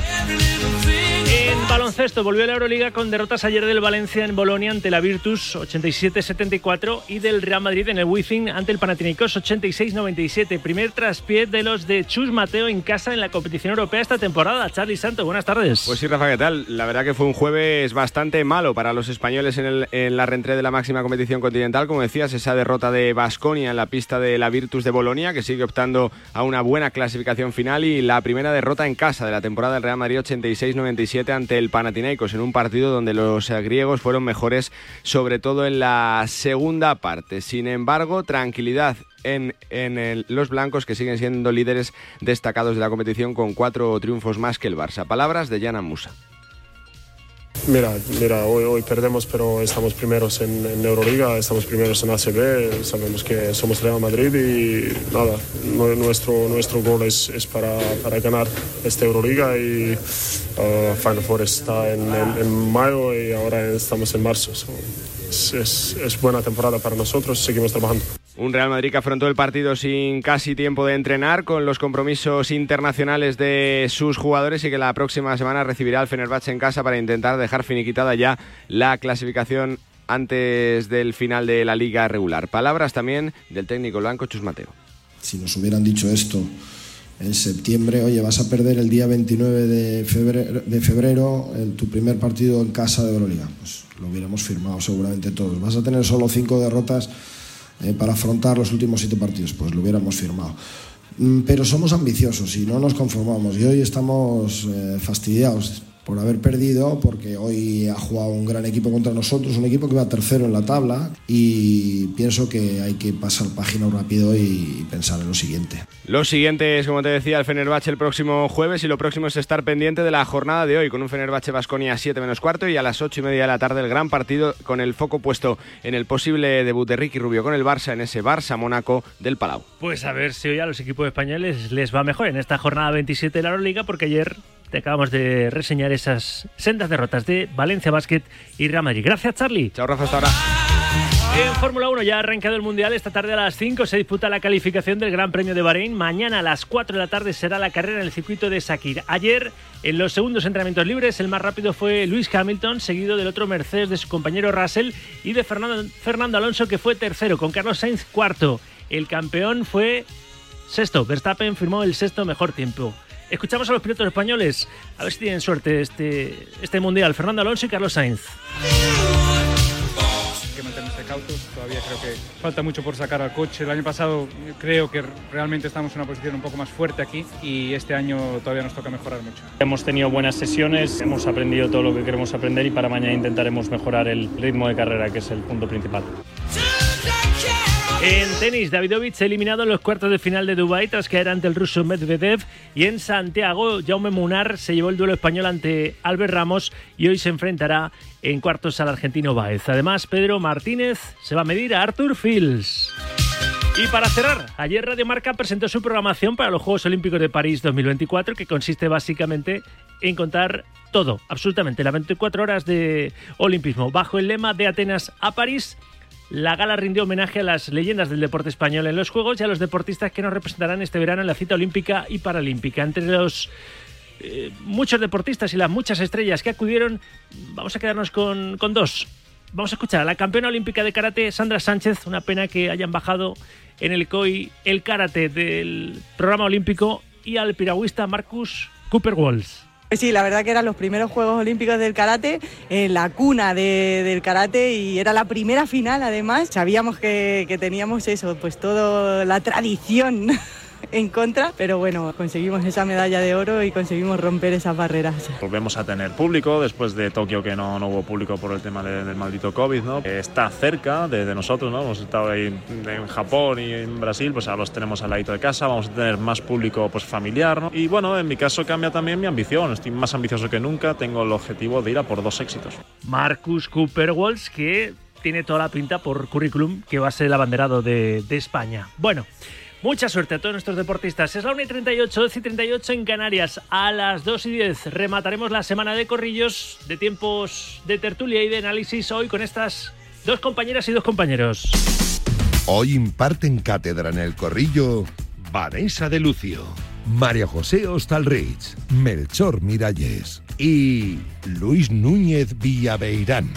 Baloncesto volvió la Euroliga con derrotas ayer del Valencia en Bolonia ante la Virtus 87-74 y del Real Madrid en el Wizzing ante el Panathinaikos 86-97. Primer traspié de los de Chus Mateo en casa en la competición europea esta temporada. Charlie Santo, buenas tardes. Pues sí, Rafa, ¿qué tal? La verdad que fue un jueves bastante malo para los españoles en, el- en la reentrée de la máxima competición continental. Como decías, esa derrota de Basconia en la pista de la Virtus de Bolonia, que sigue optando a una buena clasificación final, y la primera derrota en casa de la temporada del Real Madrid 86-97 ante el En un partido donde los eh, griegos fueron mejores, sobre todo en la segunda parte. Sin embargo, tranquilidad en, en los blancos que siguen siendo líderes destacados de la competición con cuatro triunfos más que el Barça. Palabras de Yana Musa. Mira, mira hoy, hoy perdemos, pero estamos primeros en, Euroliga, estamos primeros en ACB, sabemos que somos Real Madrid y nada, nu- nuestro, nuestro gol es, es para, para ganar esta Euroliga y uh, Final Four está en, en- mayo y ahora estamos en marzo. So, es- es buena temporada para nosotros, seguimos trabajando. Un Real Madrid que afrontó el partido sin casi tiempo de entrenar, con los compromisos internacionales de sus jugadores y que la próxima semana recibirá al Fenerbahce en casa para intentar dejar finiquitada ya la clasificación antes del final de la liga regular. Palabras también del técnico blanco Chus Mateo. Si nos hubieran dicho esto en septiembre, oye, vas a perder el día 29 de febrero, de tu primer partido en casa de Euroliga, pues lo hubiéramos firmado seguramente todos. Vas a tener solo cinco derrotas eh, para afrontar los últimos siete partidos, pues lo hubiéramos firmado. Mm, Pero somos ambiciosos y no nos conformamos y hoy estamos eh, fastidiados por haber perdido, porque hoy ha jugado un gran equipo contra nosotros, un equipo que va tercero en la tabla y pienso que hay que pasar página rápido y pensar en lo siguiente. Lo siguiente es, como te decía, el Fenerbahce el próximo jueves y lo próximo es estar pendiente de la jornada de hoy con un Fenerbahce Basconia a 7 menos cuarto y a las 8 y media de la tarde el gran partido con el foco puesto en el posible debut de Ricky Rubio con el Barça en ese Barça-Mónaco del Palau. Pues a ver si hoy a los equipos españoles les va mejor en esta jornada 27 de la Euroliga, porque ayer te acabamos de reseñar esas sendas derrotas de Valencia Basket y Real Madrid. Gracias, Charlie. Chao, Rafa, hasta ahora. En Fórmula 1 ya ha arrancado el Mundial. Esta tarde a las 5 se disputa la calificación del Gran Premio de Bahrein. Mañana a las 4 de la tarde será la carrera en el circuito de Sakir. Ayer, en los segundos entrenamientos libres, el más rápido fue Luis Hamilton, seguido del otro Mercedes de su compañero Russell y de Fernando, Fernando Alonso, que fue tercero, con Carlos Sainz cuarto. El campeón fue sexto. Verstappen firmó el sexto mejor tiempo. Escuchamos a los pilotos españoles. A ver si tienen suerte este, este Mundial. Fernando Alonso y Carlos Sainz. Hay que mantenerse cautos, todavía creo que falta mucho por sacar al coche. El año pasado creo que realmente estamos en una posición un poco más fuerte aquí y este año todavía nos toca mejorar mucho. Hemos tenido buenas sesiones, hemos aprendido todo lo que queremos aprender y para mañana intentaremos mejorar el ritmo de carrera, que es el punto principal. En tenis, Davidovich eliminado en los cuartos de final de Dubái tras caer ante el ruso Medvedev. Y en Santiago, Jaume Munar se llevó el duelo español ante Albert Ramos y hoy se enfrentará en cuartos al argentino Baez. Además, Pedro Martínez se va a medir a Arthur Fields. Y para cerrar, ayer Radio Marca presentó su programación para los Juegos Olímpicos de París 2024, que consiste básicamente en contar todo, absolutamente, las 24 horas de olimpismo, bajo el lema de Atenas a París. La gala rindió homenaje a las leyendas del deporte español en los Juegos y a los deportistas que nos representarán este verano en la cita olímpica y paralímpica. Entre los eh, muchos deportistas y las muchas estrellas que acudieron, vamos a quedarnos con, con dos. Vamos a escuchar a la campeona olímpica de karate, Sandra Sánchez. Una pena que hayan bajado en el COI el karate del programa olímpico y al piragüista Marcus Cooper Walls. Sí, la verdad que eran los primeros Juegos Olímpicos del karate, en la cuna de- del karate y era la primera final además. Sabíamos que, que teníamos eso, pues toda la tradición en contra, pero bueno, conseguimos esa medalla de oro y conseguimos romper esas barreras. Volvemos a tener público después de Tokio que no, no hubo público por el tema de- del maldito COVID, ¿no? Eh, Está cerca de, de nosotros, ¿no? Hemos estado ahí en Japón y en Brasil, pues ahora los tenemos al ladito de casa, vamos a tener más público pues familiar, ¿no? Y bueno, en mi caso cambia también mi ambición, estoy más ambicioso que nunca, tengo el objetivo de ir a por dos éxitos. Marcus Cooper Walls, que tiene toda la pinta por currículum que va a ser el abanderado de, de España. Bueno, mucha suerte a todos nuestros deportistas. Es la 1 y 38, 12 y 38 en Canarias. A las 2 y 10 remataremos la semana de corrillos, de tiempos de tertulia y de análisis hoy con estas dos compañeras y dos compañeros. Hoy imparten cátedra en el corrillo Vanessa de Lucio, María José Ostalrich, Melchor Miralles y Luis Núñez Villaveirán.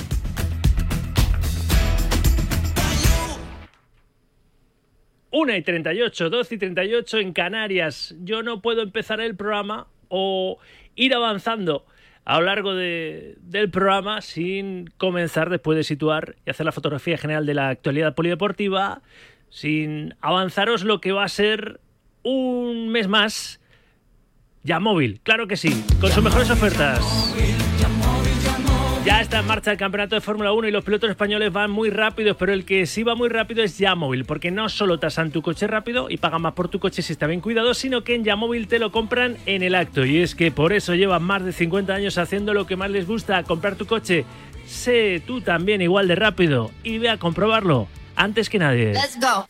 Una y 38, 12 y 38 en Canarias. Yo no puedo empezar el programa o ir avanzando a lo largo de- del programa sin comenzar después de situar y hacer la fotografía general de la actualidad polideportiva, sin avanzaros lo que va a ser un mes más ya móvil, claro que sí, con sus mejores ofertas. Ya está en marcha el campeonato de Fórmula 1 y los pilotos españoles van muy rápidos, pero el que sí va muy rápido es Yamóvil, porque no solo tasan tu coche rápido y pagan más por tu coche si está bien cuidado, sino que en Yamóvil te lo compran en el acto. Y es que por eso llevan más de 50 años haciendo lo que más les gusta, comprar tu coche. Sé tú también igual de rápido y ve a comprobarlo antes que nadie. Let's go.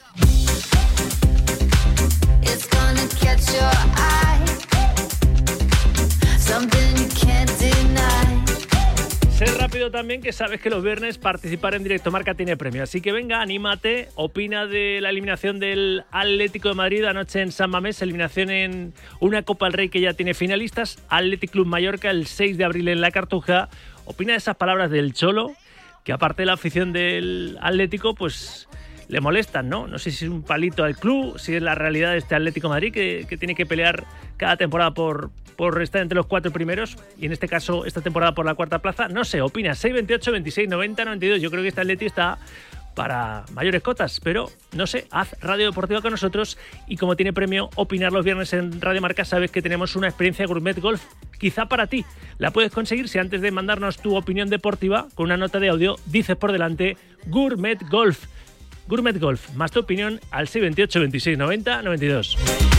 Sé rápido también que sabes que los viernes participar en directo marca tiene premio. Así que venga, anímate, opina de la eliminación del Atlético de Madrid anoche en San Mamés, eliminación en una Copa del Rey que ya tiene finalistas, Athletic Club Mallorca el 6 de abril en la Cartuja. Opina de esas palabras del Cholo, que aparte de la afición del Atlético, pues le molestan, ¿no? No sé si es un palito al club, si es la realidad de este Atlético Madrid que tiene que pelear cada temporada por, por estar entre los cuatro primeros y en este caso esta temporada por la cuarta plaza. No sé, opina 6, 28, 26, 90, 92. Yo creo que este Atleti está para mayores cotas, pero no sé, haz Radio Deportiva con nosotros y como tiene premio opinar los viernes en Radio Marca, sabes que tenemos una experiencia Gourmet Golf quizá para ti. La puedes conseguir si antes de mandarnos tu opinión deportiva con una nota de audio dices por delante Gourmet Golf. Gourmet Golf, más tu opinión al 628 26 90 92.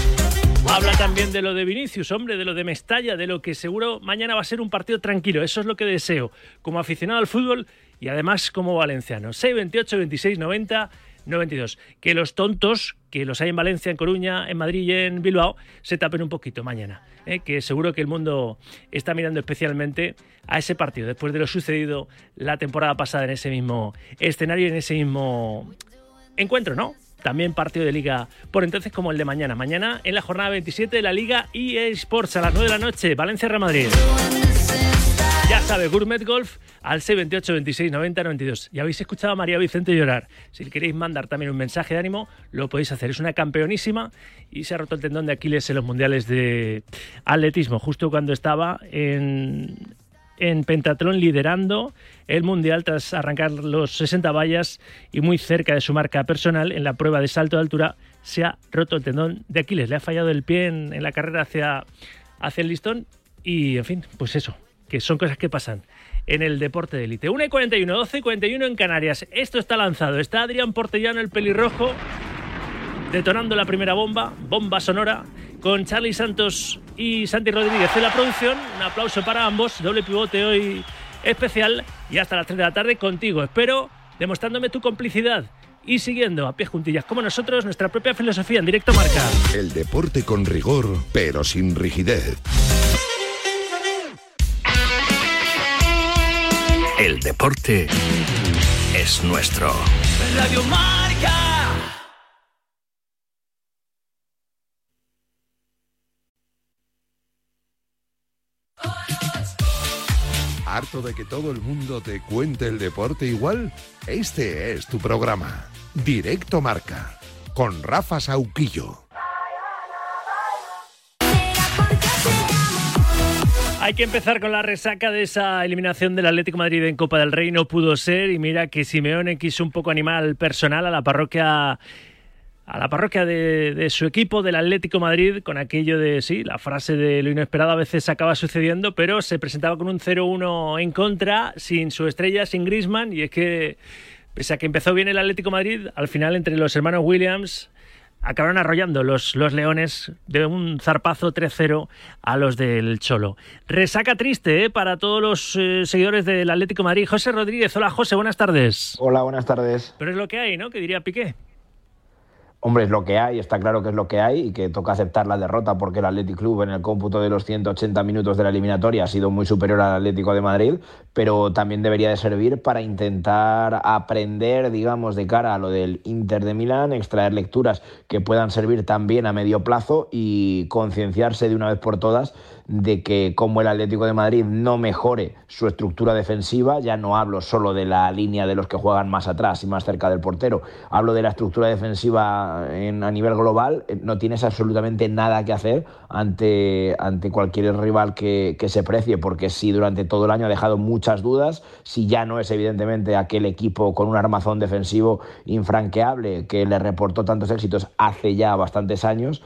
Habla también de lo de Vinicius, hombre, de lo de Mestalla, de lo que seguro mañana va a ser un partido tranquilo. Eso es lo que deseo, como aficionado al fútbol y además como valenciano. 628 26 90 92. Que los tontos, que los hay en Valencia, en Coruña, en Madrid y en Bilbao, se tapen un poquito mañana. ¿eh? Que seguro que el mundo está mirando especialmente a ese partido, después de lo sucedido la temporada pasada en ese mismo escenario, en ese mismo encuentro, ¿no? También partido de liga por entonces como el de mañana. Mañana en la jornada 27 de la Liga EA Sports a las 9 de la noche, Valencia Real Madrid. Ya sabe, Gourmet Golf al 628 26 90 92. Ya habéis escuchado a María Vicente llorar. Si le queréis mandar también un mensaje de ánimo, lo podéis hacer. Es una campeonísima y se ha roto el tendón de Aquiles en los mundiales de atletismo, justo cuando estaba en, en pentatlón liderando el mundial tras arrancar los 60 vallas y muy cerca de su marca personal en la prueba de salto de altura se ha roto el tendón de Aquiles. Le ha fallado el pie en, la carrera hacia, hacia el listón y, en fin, pues eso, que son cosas que pasan en el deporte de élite. 1 y 41, 12 y 41 en Canarias. Esto está lanzado. Está Adrián Portellano, el pelirrojo, detonando la primera bomba, bomba sonora, con Charlie Santos y Santi Rodríguez en la producción. Un aplauso para ambos. Doble pivote hoy especial. Y hasta las 3 de la tarde contigo. Espero demostrándome tu complicidad y siguiendo a pies juntillas como nosotros nuestra propia filosofía en directo marca. El deporte con rigor, pero sin rigidez. El deporte es nuestro. Radio Marca. ¿Harto de que todo el mundo te cuente el deporte igual? Este es tu programa. Directo Marca. Con Rafa Sauquillo. Hay que empezar con la resaca de esa eliminación del Atlético Madrid en Copa del Rey. No pudo ser y mira que Simeone quiso un poco animar al personal, a la parroquia a la parroquia de, de, su equipo del Atlético Madrid con aquello de, sí, la frase de lo inesperado a veces acaba sucediendo, pero se presentaba con un 0-1 en contra, sin su estrella, sin Griezmann, y es que, pese a que empezó bien el Atlético Madrid, al final entre los hermanos Williams acabaron arrollando los, los Leones de un zarpazo 3-0 a los del Cholo. Resaca triste ¿eh? para todos los eh, seguidores del Atlético Madrid. José Rodríguez, hola José, buenas tardes. Hola, buenas tardes. Pero es lo que hay, ¿no? Que diría Piqué. Hombre, es lo que hay, está claro que es lo que hay y que toca aceptar la derrota porque el Athletic Club en el cómputo de los 180 minutos de la eliminatoria ha sido muy superior al Atlético de Madrid, pero también debería de servir para intentar aprender, digamos, de cara a lo del Inter de Milán, extraer lecturas que puedan servir también a medio plazo y concienciarse de una vez por todas de que como el Atlético de Madrid no mejore su estructura defensiva, ya no hablo solo de la línea de los que juegan más atrás y más cerca del portero, hablo de la estructura defensiva en, a nivel global, eh, no tienes absolutamente nada que hacer ante, ante cualquier rival que, que se precie, porque si durante todo el año ha dejado muchas dudas, si ya no es evidentemente aquel equipo con un armazón defensivo infranqueable que le reportó tantos éxitos hace ya bastantes años,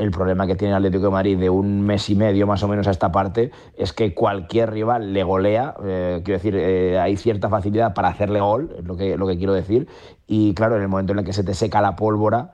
el problema que tiene el Atlético de Madrid de un mes y medio más o menos a esta parte es que cualquier rival le golea, eh, quiero decir, eh, hay cierta facilidad para hacerle gol, es lo que, lo que quiero decir, y claro, en el momento en el que se te seca la pólvora,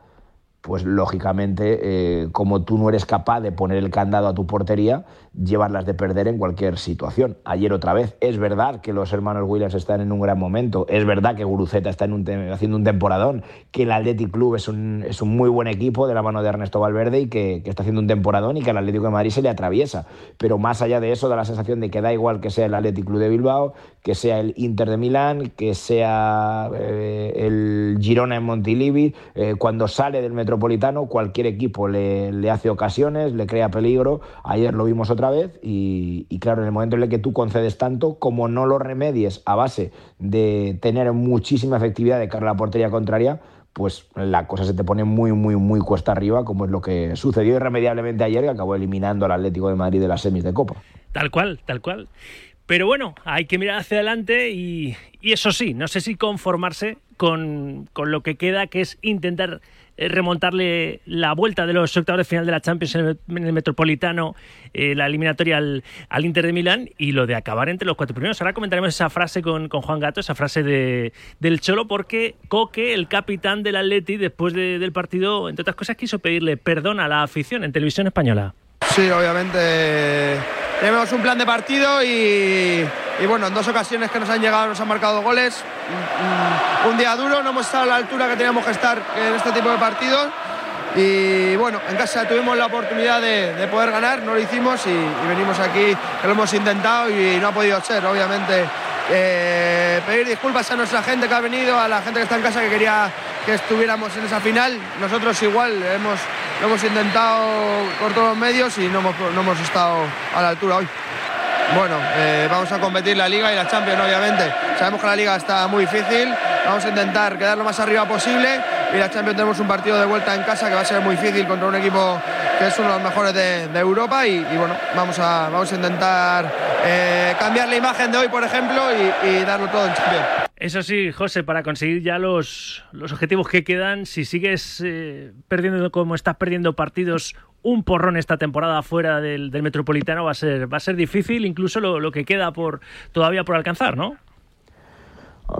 pues lógicamente, eh, como tú no eres capaz de poner el candado a tu portería, llevarlas de perder en cualquier situación. Ayer otra vez, es verdad que los hermanos Williams están en un gran momento, es verdad que Guruceta está en un haciendo un temporadón, que el Athletic Club es un, es un muy buen equipo de la mano de Ernesto Valverde y que, que, está haciendo un temporadón y que al Atlético de Madrid se le atraviesa. Pero más allá de eso, da la sensación de que da igual que sea el Athletic Club de Bilbao, que sea el Inter de Milán, que sea eh, el Girona en Montilivi, eh, cuando sale del Metropolitano, cualquier equipo le, le hace ocasiones, le crea peligro. Ayer lo vimos otra vez y, claro, en el momento en el que tú concedes tanto, como no lo remedies a base de tener muchísima efectividad de cara a la portería contraria, pues la cosa se te pone muy, muy, muy cuesta arriba, como es lo que sucedió irremediablemente ayer y acabó eliminando al Atlético de Madrid de las semis de Copa. Tal cual, tal cual. Pero bueno, hay que mirar hacia adelante y, y, eso sí, no sé si conformarse con, con lo que queda, que es intentar remontarle la vuelta de los octavos de final de la Champions en el, Metropolitano, eh, la eliminatoria al, al Inter de Milán y lo de acabar entre los cuatro primeros. Ahora comentaremos esa frase con, con Juan Gato, esa frase de, del Cholo, porque Coque, el capitán del Atleti, después de- del partido, entre otras cosas, quiso pedirle perdón a la afición en televisión española. Sí, obviamente tenemos un plan de partido y, y bueno, en dos ocasiones que nos han llegado nos han marcado goles. Un, día duro, no hemos estado a la altura que teníamos que estar en este tipo de partidos. Y bueno, en casa tuvimos la oportunidad de, de poder ganar, no lo hicimos y, y venimos aquí, que lo hemos intentado y no ha podido ser, obviamente. Eh, pedir disculpas a nuestra gente que ha venido, a la gente que está en casa que quería que estuviéramos en esa final. Nosotros igual hemos, lo hemos intentado por todos los medios y no hemos, no hemos estado a la altura hoy. Bueno, eh, vamos a competir la Liga y la Champions, obviamente. Sabemos que la Liga está muy difícil, vamos a intentar quedar lo más arriba posible y la Champions tenemos un partido de vuelta en casa que va a ser muy difícil contra un equipo que es uno de los mejores de, Europa y, y bueno, vamos a, vamos a intentar eh, cambiar la imagen de hoy, por ejemplo, y, y darlo todo en Champions. Eso sí, José, para conseguir ya los, los objetivos que quedan, si sigues eh, perdiendo como estás perdiendo partidos, un porrón esta temporada fuera del, del Metropolitano va a ser va a ser difícil, incluso lo, lo que queda por todavía por alcanzar, ¿no?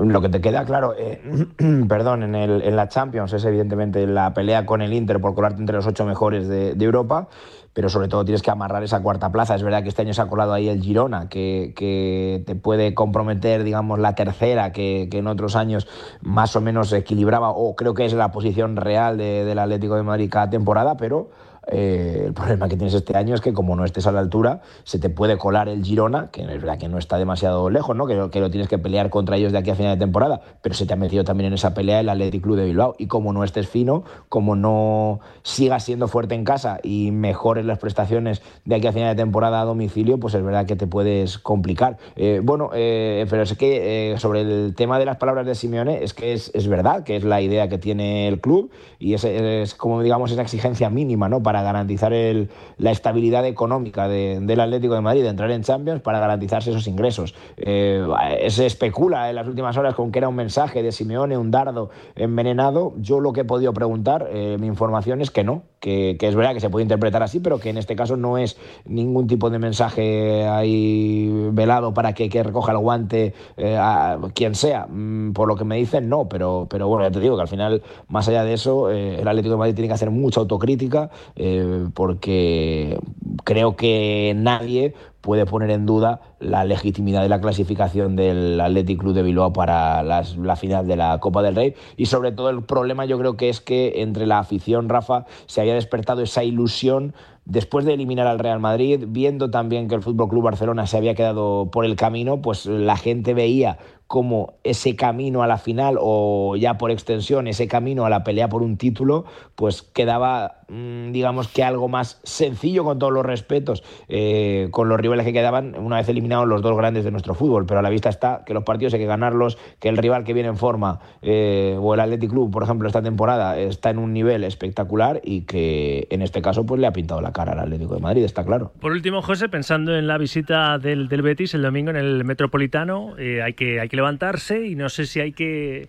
Lo que te queda claro, eh, perdón, en, el, en la Champions es evidentemente la pelea con el Inter por colarte entre los ocho mejores de, de Europa, pero sobre todo tienes que amarrar esa cuarta plaza. Es verdad que este año se ha colado ahí el Girona, que, que te puede comprometer, digamos, la tercera, que, que en otros años más o menos equilibraba, o creo que es la posición real de- del Atlético de Madrid cada temporada, pero eh, el problema que tienes este año es que como no estés a la altura, se te puede colar el Girona, que es verdad que no está demasiado lejos, ¿no? que, que lo tienes que pelear contra ellos de aquí a final de temporada, pero se te ha metido también en esa pelea el Athletic Club de Bilbao. Y como no estés fino, como no sigas siendo fuerte en casa y mejores las prestaciones de aquí a final de temporada a domicilio, pues es verdad que te puedes complicar. Eh, bueno, eh, pero es que sobre el tema de las palabras de Simeone, es que es, es verdad que es la idea que tiene el club y es, es como digamos esa exigencia mínima ¿no? para garantizar el- la estabilidad económica de- del Atlético de Madrid, de entrar en Champions para garantizarse esos ingresos. Eh, se especula en las últimas horas con que era un mensaje de Simeone, un dardo envenenado. Yo lo que he podido preguntar, eh, mi información es que no, que, que es verdad que se puede interpretar así, pero que en este caso no es ningún tipo de mensaje ahí velado para que, que recoja el guante eh, a quien sea. Mm, Por lo que me dicen, no, pero, pero bueno, ya te digo que al final, más allá de eso, el Atlético de Madrid tiene que hacer mucha autocrítica eh, porque creo que nadie puede poner en duda la legitimidad de la clasificación del Athletic Club de Bilbao para la final de la Copa del Rey. Y sobre todo el problema yo creo que es que entre la afición Rafa se había despertado esa ilusión después de eliminar al Real Madrid, viendo también que el Fútbol Club Barcelona se había quedado por el camino, pues la gente veía como ese camino a la final o ya por extensión ese camino a la pelea por un título, pues quedaba, mm, digamos que algo más sencillo con todos los respetos, eh, con los rivales que quedaban una vez eliminados los dos grandes de nuestro fútbol. Pero a la vista está que los partidos hay que ganarlos, que el rival que viene en forma eh, o el Athletic Club, por ejemplo, esta temporada está en un nivel espectacular y que en este caso pues le ha pintado la cara al Atlético de Madrid, está claro. Por último, José, pensando en la visita del, Betis el domingo en el Metropolitano, eh, hay, que, hay levantarse y no sé si hay que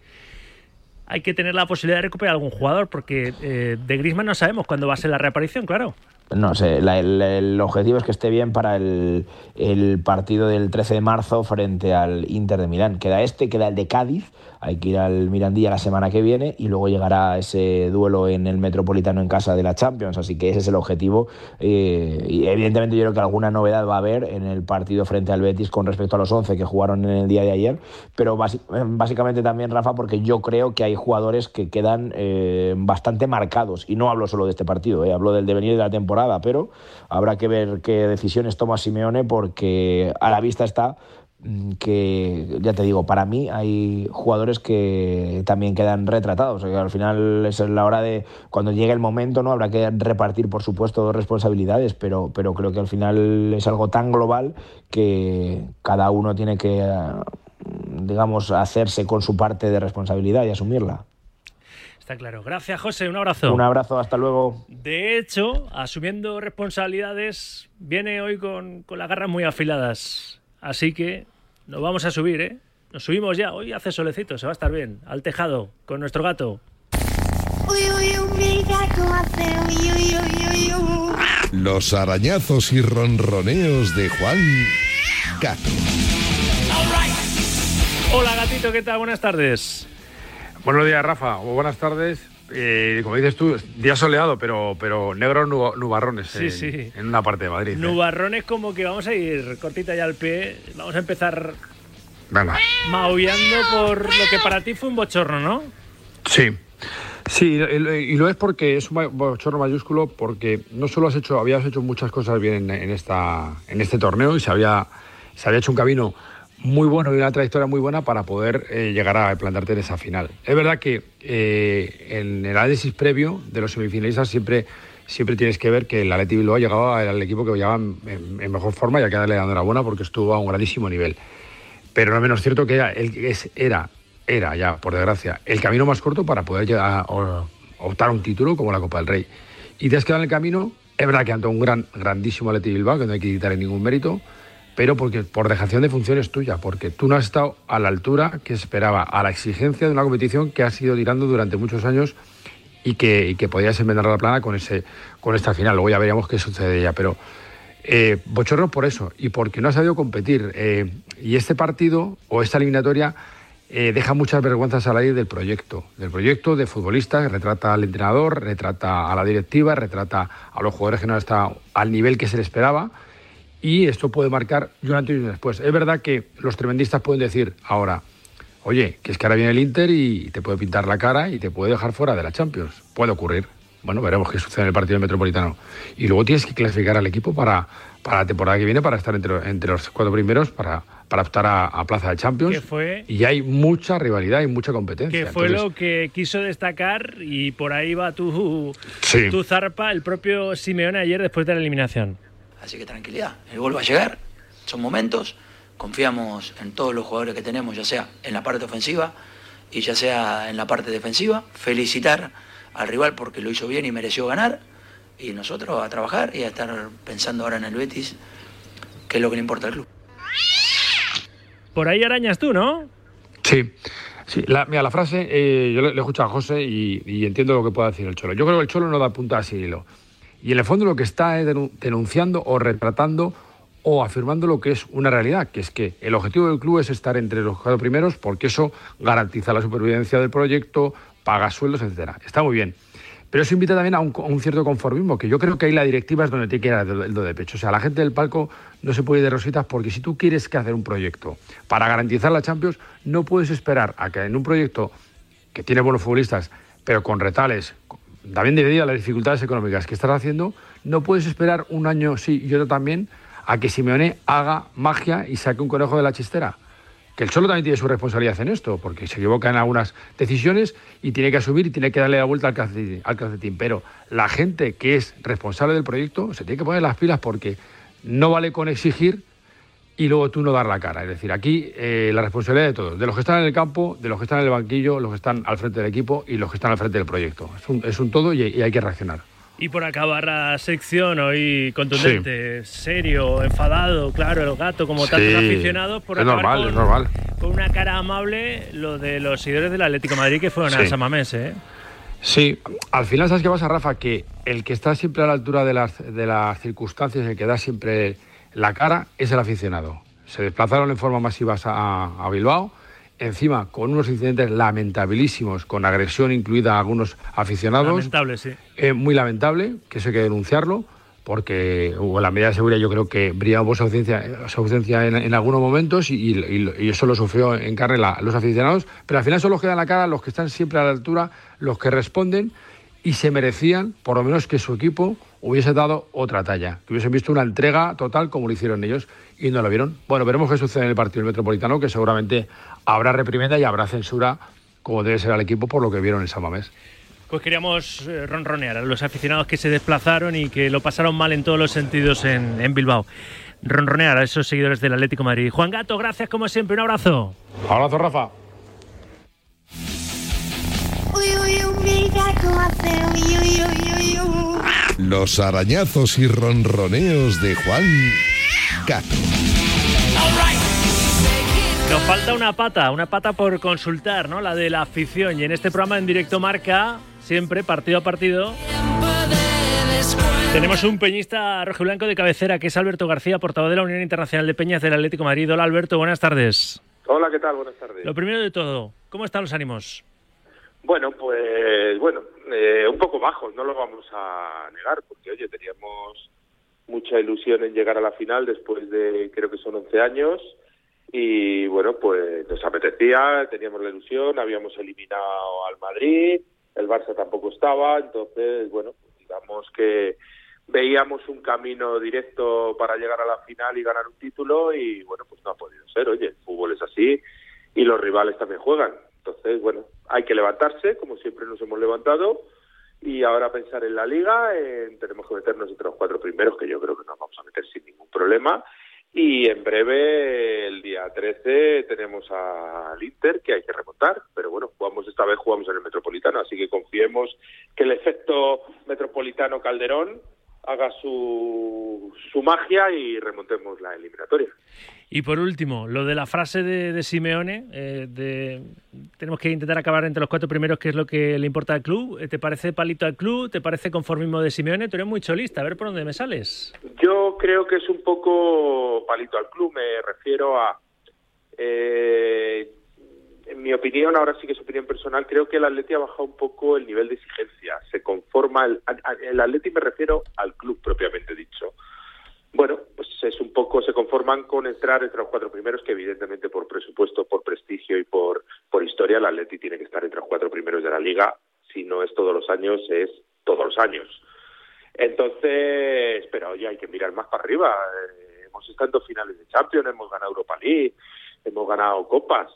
hay que tener la posibilidad de recuperar algún jugador, porque eh, de Griezmann no sabemos cuándo va a ser la reaparición, claro. No sé, el, objetivo es que esté bien para el, el partido del 13 de marzo frente al Inter de Milán. Queda este, queda el de Cádiz, hay que ir al Mirandilla la semana que viene y luego llegará ese duelo en el Metropolitano en casa de la Champions, así que ese es el objetivo. eh, y evidentemente yo creo que alguna novedad va a haber en el partido frente al Betis con respecto a los 11 que jugaron en el día de ayer, pero básicamente también, Rafa, porque yo creo que hay jugadores que quedan eh, bastante marcados, y no hablo solo de este partido, eh, hablo del devenir de la temporada, pero habrá que ver qué decisiones toma Simeone porque a la vista está mm, que, ya te digo, para mí hay jugadores que también quedan retratados. Al final es la hora de, cuando llegue el momento, ¿no? Habrá que repartir, por supuesto, responsabilidades, pero, pero creo que al final es algo tan global que cada uno tiene que, digamos, hacerse con su parte de responsabilidad y asumirla. Está claro. Gracias, José. Un abrazo. Un abrazo, hasta luego. De hecho, asumiendo responsabilidades, viene hoy con, con las garras muy afiladas. Así que nos vamos a subir, ¿eh? Nos subimos ya. Hoy hace solecito, se va a estar bien. Al tejado, con nuestro gato. Uy, uy, uy, mi gato hace uy, uy, uy, uy, uy. Los arañazos y ronroneos de Juan Gato. Hola gatito, ¿qué tal? Buenas tardes. Buenos días, Rafa. O buenas tardes. Eh, como dices tú, día soleado, pero, pero negros nuba- nubarrones Sí, en, sí. en una parte de Madrid. ¿eh? Nubarrones como que vamos a ir cortita ya al pie. Vamos a empezar Venga. maullando por lo que para ti fue un bochorno, ¿no? Sí. Sí, y, lo es porque es un bochorno mayúsculo porque no solo has hecho, habías hecho muchas cosas bien en, en esta, en este torneo y se había, se había hecho un camino muy bueno y una trayectoria muy buena para poder eh, llegar a plantarte en esa final. Es verdad que eh, en el análisis previo de los semifinalistas siempre, siempre tienes que ver que el Atleti Bilbao llegaba al equipo que llegaba en, en- mejor forma y hay que darle la enhorabuena porque estuvo a un grandísimo nivel. Pero no menos cierto que era, era, era ya, por desgracia, el camino más corto para poder llegar a, optar a un título como la Copa del Rey. Y te has quedado en el camino, es verdad que ante un gran, grandísimo Atleti Bilbao, que no hay que quitarle ningún mérito, pero porque por dejación de funciones tuya, porque tú no has estado a la altura que esperaba, a la exigencia de una competición que has ido tirando durante muchos años y que, y que podías enmendar la plana con, ese, con esta final. Luego ya veríamos qué sucedería, pero eh, por eso y porque no has sabido competir. Eh, y este partido o esta eliminatoria eh, deja muchas vergüenzas a la ley del proyecto, del proyecto de futbolistas, retrata al entrenador, retrata a la directiva, retrata a los jugadores que no estado al nivel que se le esperaba. Y esto puede marcar un antes y un después. Es verdad que los tremendistas pueden decir ahora, oye, que es que ahora viene el Inter y te puede pintar la cara y te puede dejar fuera de la Champions. Puede ocurrir. Bueno, veremos qué sucede en el partido del Metropolitano. Y luego tienes que clasificar al equipo para, para la temporada que viene, para estar entre, entre los cuatro primeros, para, para optar a, a plaza de Champions. Fue- Y hay mucha rivalidad y mucha competencia. Que fue Entonces, lo que quiso destacar y por ahí va tu, Sí. tu zarpa el propio Simeone ayer después de la eliminación. Así que tranquilidad, el gol va a llegar, son momentos, confiamos en todos los jugadores que tenemos, ya sea en la parte ofensiva y ya sea en la parte defensiva, felicitar al rival porque lo hizo bien y mereció ganar, y nosotros a trabajar y a estar pensando ahora en el Betis, que es lo que le importa al club. Por ahí arañas tú, ¿no? Sí, sí. La, mira, la frase, eh, yo le, he escuchado a José y, y entiendo lo que puede decir el Cholo. Yo creo que el Cholo no da punta sin hilo. Y en el fondo lo que está es denu- denunciando o retratando o afirmando lo que es una realidad, que es que el objetivo del club es estar entre los cuatro primeros porque eso garantiza la supervivencia del proyecto, paga sueldos, etcétera. Está muy bien. Pero eso invita también a un, cierto conformismo, que yo creo que ahí la directiva es donde tiene que ir el, el do de pecho. O sea, la gente del palco no se puede ir de rositas porque si tú quieres que hacer un proyecto para garantizar la Champions, no puedes esperar a que en un proyecto que tiene buenos futbolistas, pero con retales, también debido a las dificultades económicas que estás haciendo, no puedes esperar un año sí y otro también a que Simeone haga magia y saque un conejo de la chistera. Que el Cholo también tiene su responsabilidad en esto, porque se equivoca en algunas decisiones y tiene que asumir y tiene que darle la vuelta al calcetín, al calcetín. Pero la gente que es responsable del proyecto se tiene que poner las pilas porque no vale con exigir y luego tú no dar la cara. Es decir, aquí eh, la responsabilidad de todos, de los que están en el campo, de los que están en el banquillo, los que están al frente del equipo y los que están al frente del proyecto. Es un, es un todo y, y hay que reaccionar. Y por acabar la sección hoy contundente, serio, enfadado, claro, el gato, como tantos aficionados, por es acabar normal, con, es normal. con una cara amable lo de los seguidores del Atlético de Madrid que fueron a Sí. San Mamés, ¿eh? Sí, al final, ¿sabes qué pasa, Rafa? Que el que está siempre a la altura de las, de las circunstancias, el que da siempre la cara, es el aficionado. Se desplazaron en forma masiva a, a Bilbao, encima con unos incidentes lamentabilísimos, con agresión incluida a algunos aficionados. Lamentable, sí. Eh, muy lamentable, que eso hay que denunciarlo, porque hubo la medida de seguridad yo creo que brillaba su ausencia, su ausencia en, en algunos momentos y, y- y eso lo sufrió en carne la- los aficionados, pero al final solo quedan la cara los que están siempre a la altura, los que responden y se merecían por lo menos que su equipo hubiese dado otra talla, que hubiesen visto una entrega total como lo hicieron ellos y no lo vieron. Bueno, veremos qué sucede en el partido del Metropolitano, que seguramente habrá reprimenda y habrá censura como debe ser al equipo por lo que vieron en San Mamés. Pues queríamos eh, ronronear a los aficionados que se desplazaron y que lo pasaron mal en todos los sentidos en, en Bilbao. Ronronear a esos seguidores del Atlético de Madrid. Juan Gato, gracias como siempre, un abrazo. Abrazo, Rafa. Uy, uy, uy, mi gato hace uy, uy, uy, uy, uy. Los arañazos y ronroneos de Juan Gato. Nos falta una pata, una pata por consultar, ¿no? La de la afición. Y en este programa en directo marca, siempre, partido a partido, tenemos un peñista rojo y blanco de cabecera, que es Alberto García, portavoz de la Unión Internacional de Peñas del Atlético de Madrid. Hola Alberto, buenas tardes. Hola, ¿qué tal? Buenas tardes. Lo primero de todo, ¿cómo están los ánimos? Bueno, pues bueno, eh, un poco bajos, no lo vamos a negar, porque oye, teníamos mucha ilusión en llegar a la final después de creo que son 11 años y bueno, pues nos apetecía, teníamos la ilusión, habíamos eliminado al Madrid, el Barça tampoco estaba, entonces bueno, pues digamos que veíamos un camino directo para llegar a la final y ganar un título y bueno, pues no ha podido ser, oye, el fútbol es así y los rivales también juegan, entonces bueno, hay que levantarse, como siempre nos hemos levantado y ahora pensar en la liga, en- tenemos que meternos entre los cuatro primeros, que yo creo que nos vamos a meter sin ningún problema. Y en breve, el día 13, tenemos al Inter, que hay que remontar, pero bueno, jugamos esta vez, jugamos en el Metropolitano, así que confiemos que el efecto Metropolitano Calderón haga su, su magia y remontemos la eliminatoria. Y por último, lo de la frase de, de Simeone, eh, de tenemos que intentar acabar entre los cuatro primeros, que es lo que le importa al club. Eh, ¿Te parece palito al club? ¿Te parece conformismo de Simeone? Tú eres muy cholista, a ver por dónde me sales. Yo creo que es un poco palito al club, me refiero a... eh, en mi opinión, ahora sí que es opinión personal, creo que el Atleti ha bajado un poco el nivel de exigencia. Se conforma, el, el Atleti me refiero al club propiamente dicho. Bueno, pues es un poco, se conforman con entrar entre los cuatro primeros, que evidentemente por presupuesto, por prestigio y por, por historia, el Atleti tiene que estar entre los cuatro primeros de la liga. Si no es todos los años, es todos los años. Entonces, pero oye, hay que mirar más para arriba. Eh, hemos estado en finales de Champions, hemos ganado Europa League, hemos ganado copas.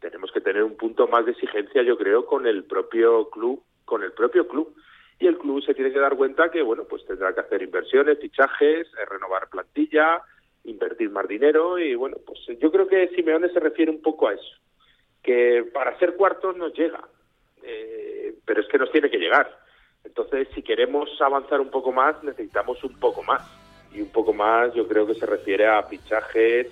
Tenemos que tener un punto más de exigencia, yo creo, con el propio club, con el propio club. Y el club se tiene que dar cuenta que, bueno, pues tendrá que hacer inversiones, fichajes, eh, renovar plantilla, invertir más dinero y, bueno, pues yo creo que Simeone se refiere un poco a eso, que para ser cuartos nos llega, eh, pero es que nos tiene que llegar. Entonces, si queremos avanzar un poco más, necesitamos un poco más. Y un poco más yo creo que se refiere a fichajes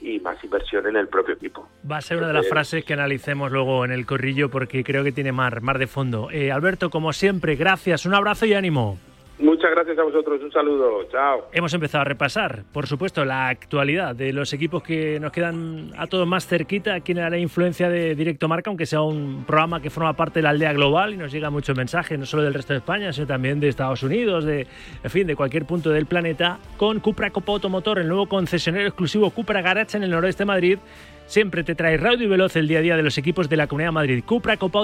y más inversión en el propio equipo. Va a ser una de las frases que analicemos luego en el corrillo porque creo que tiene mar, mar de fondo. Eh, Alberto, como siempre, gracias, un abrazo y ánimo. Muchas gracias a vosotros, un saludo, chao. Hemos empezado a repasar, por supuesto, la actualidad de los equipos que nos quedan a todos más cerquita aquí en la influencia de Directo Marca, aunque sea un programa que forma parte de la aldea global y nos llega muchos mensajes, no solo del resto de España, sino también de Estados Unidos, de, en fin, de cualquier punto del planeta, con Cupra Copa Automotor, el nuevo concesionario exclusivo Cupra Garage en el noroeste de Madrid. Siempre te trae radio y veloz el día a día de los equipos de la Comunidad de Madrid. Cupra Copa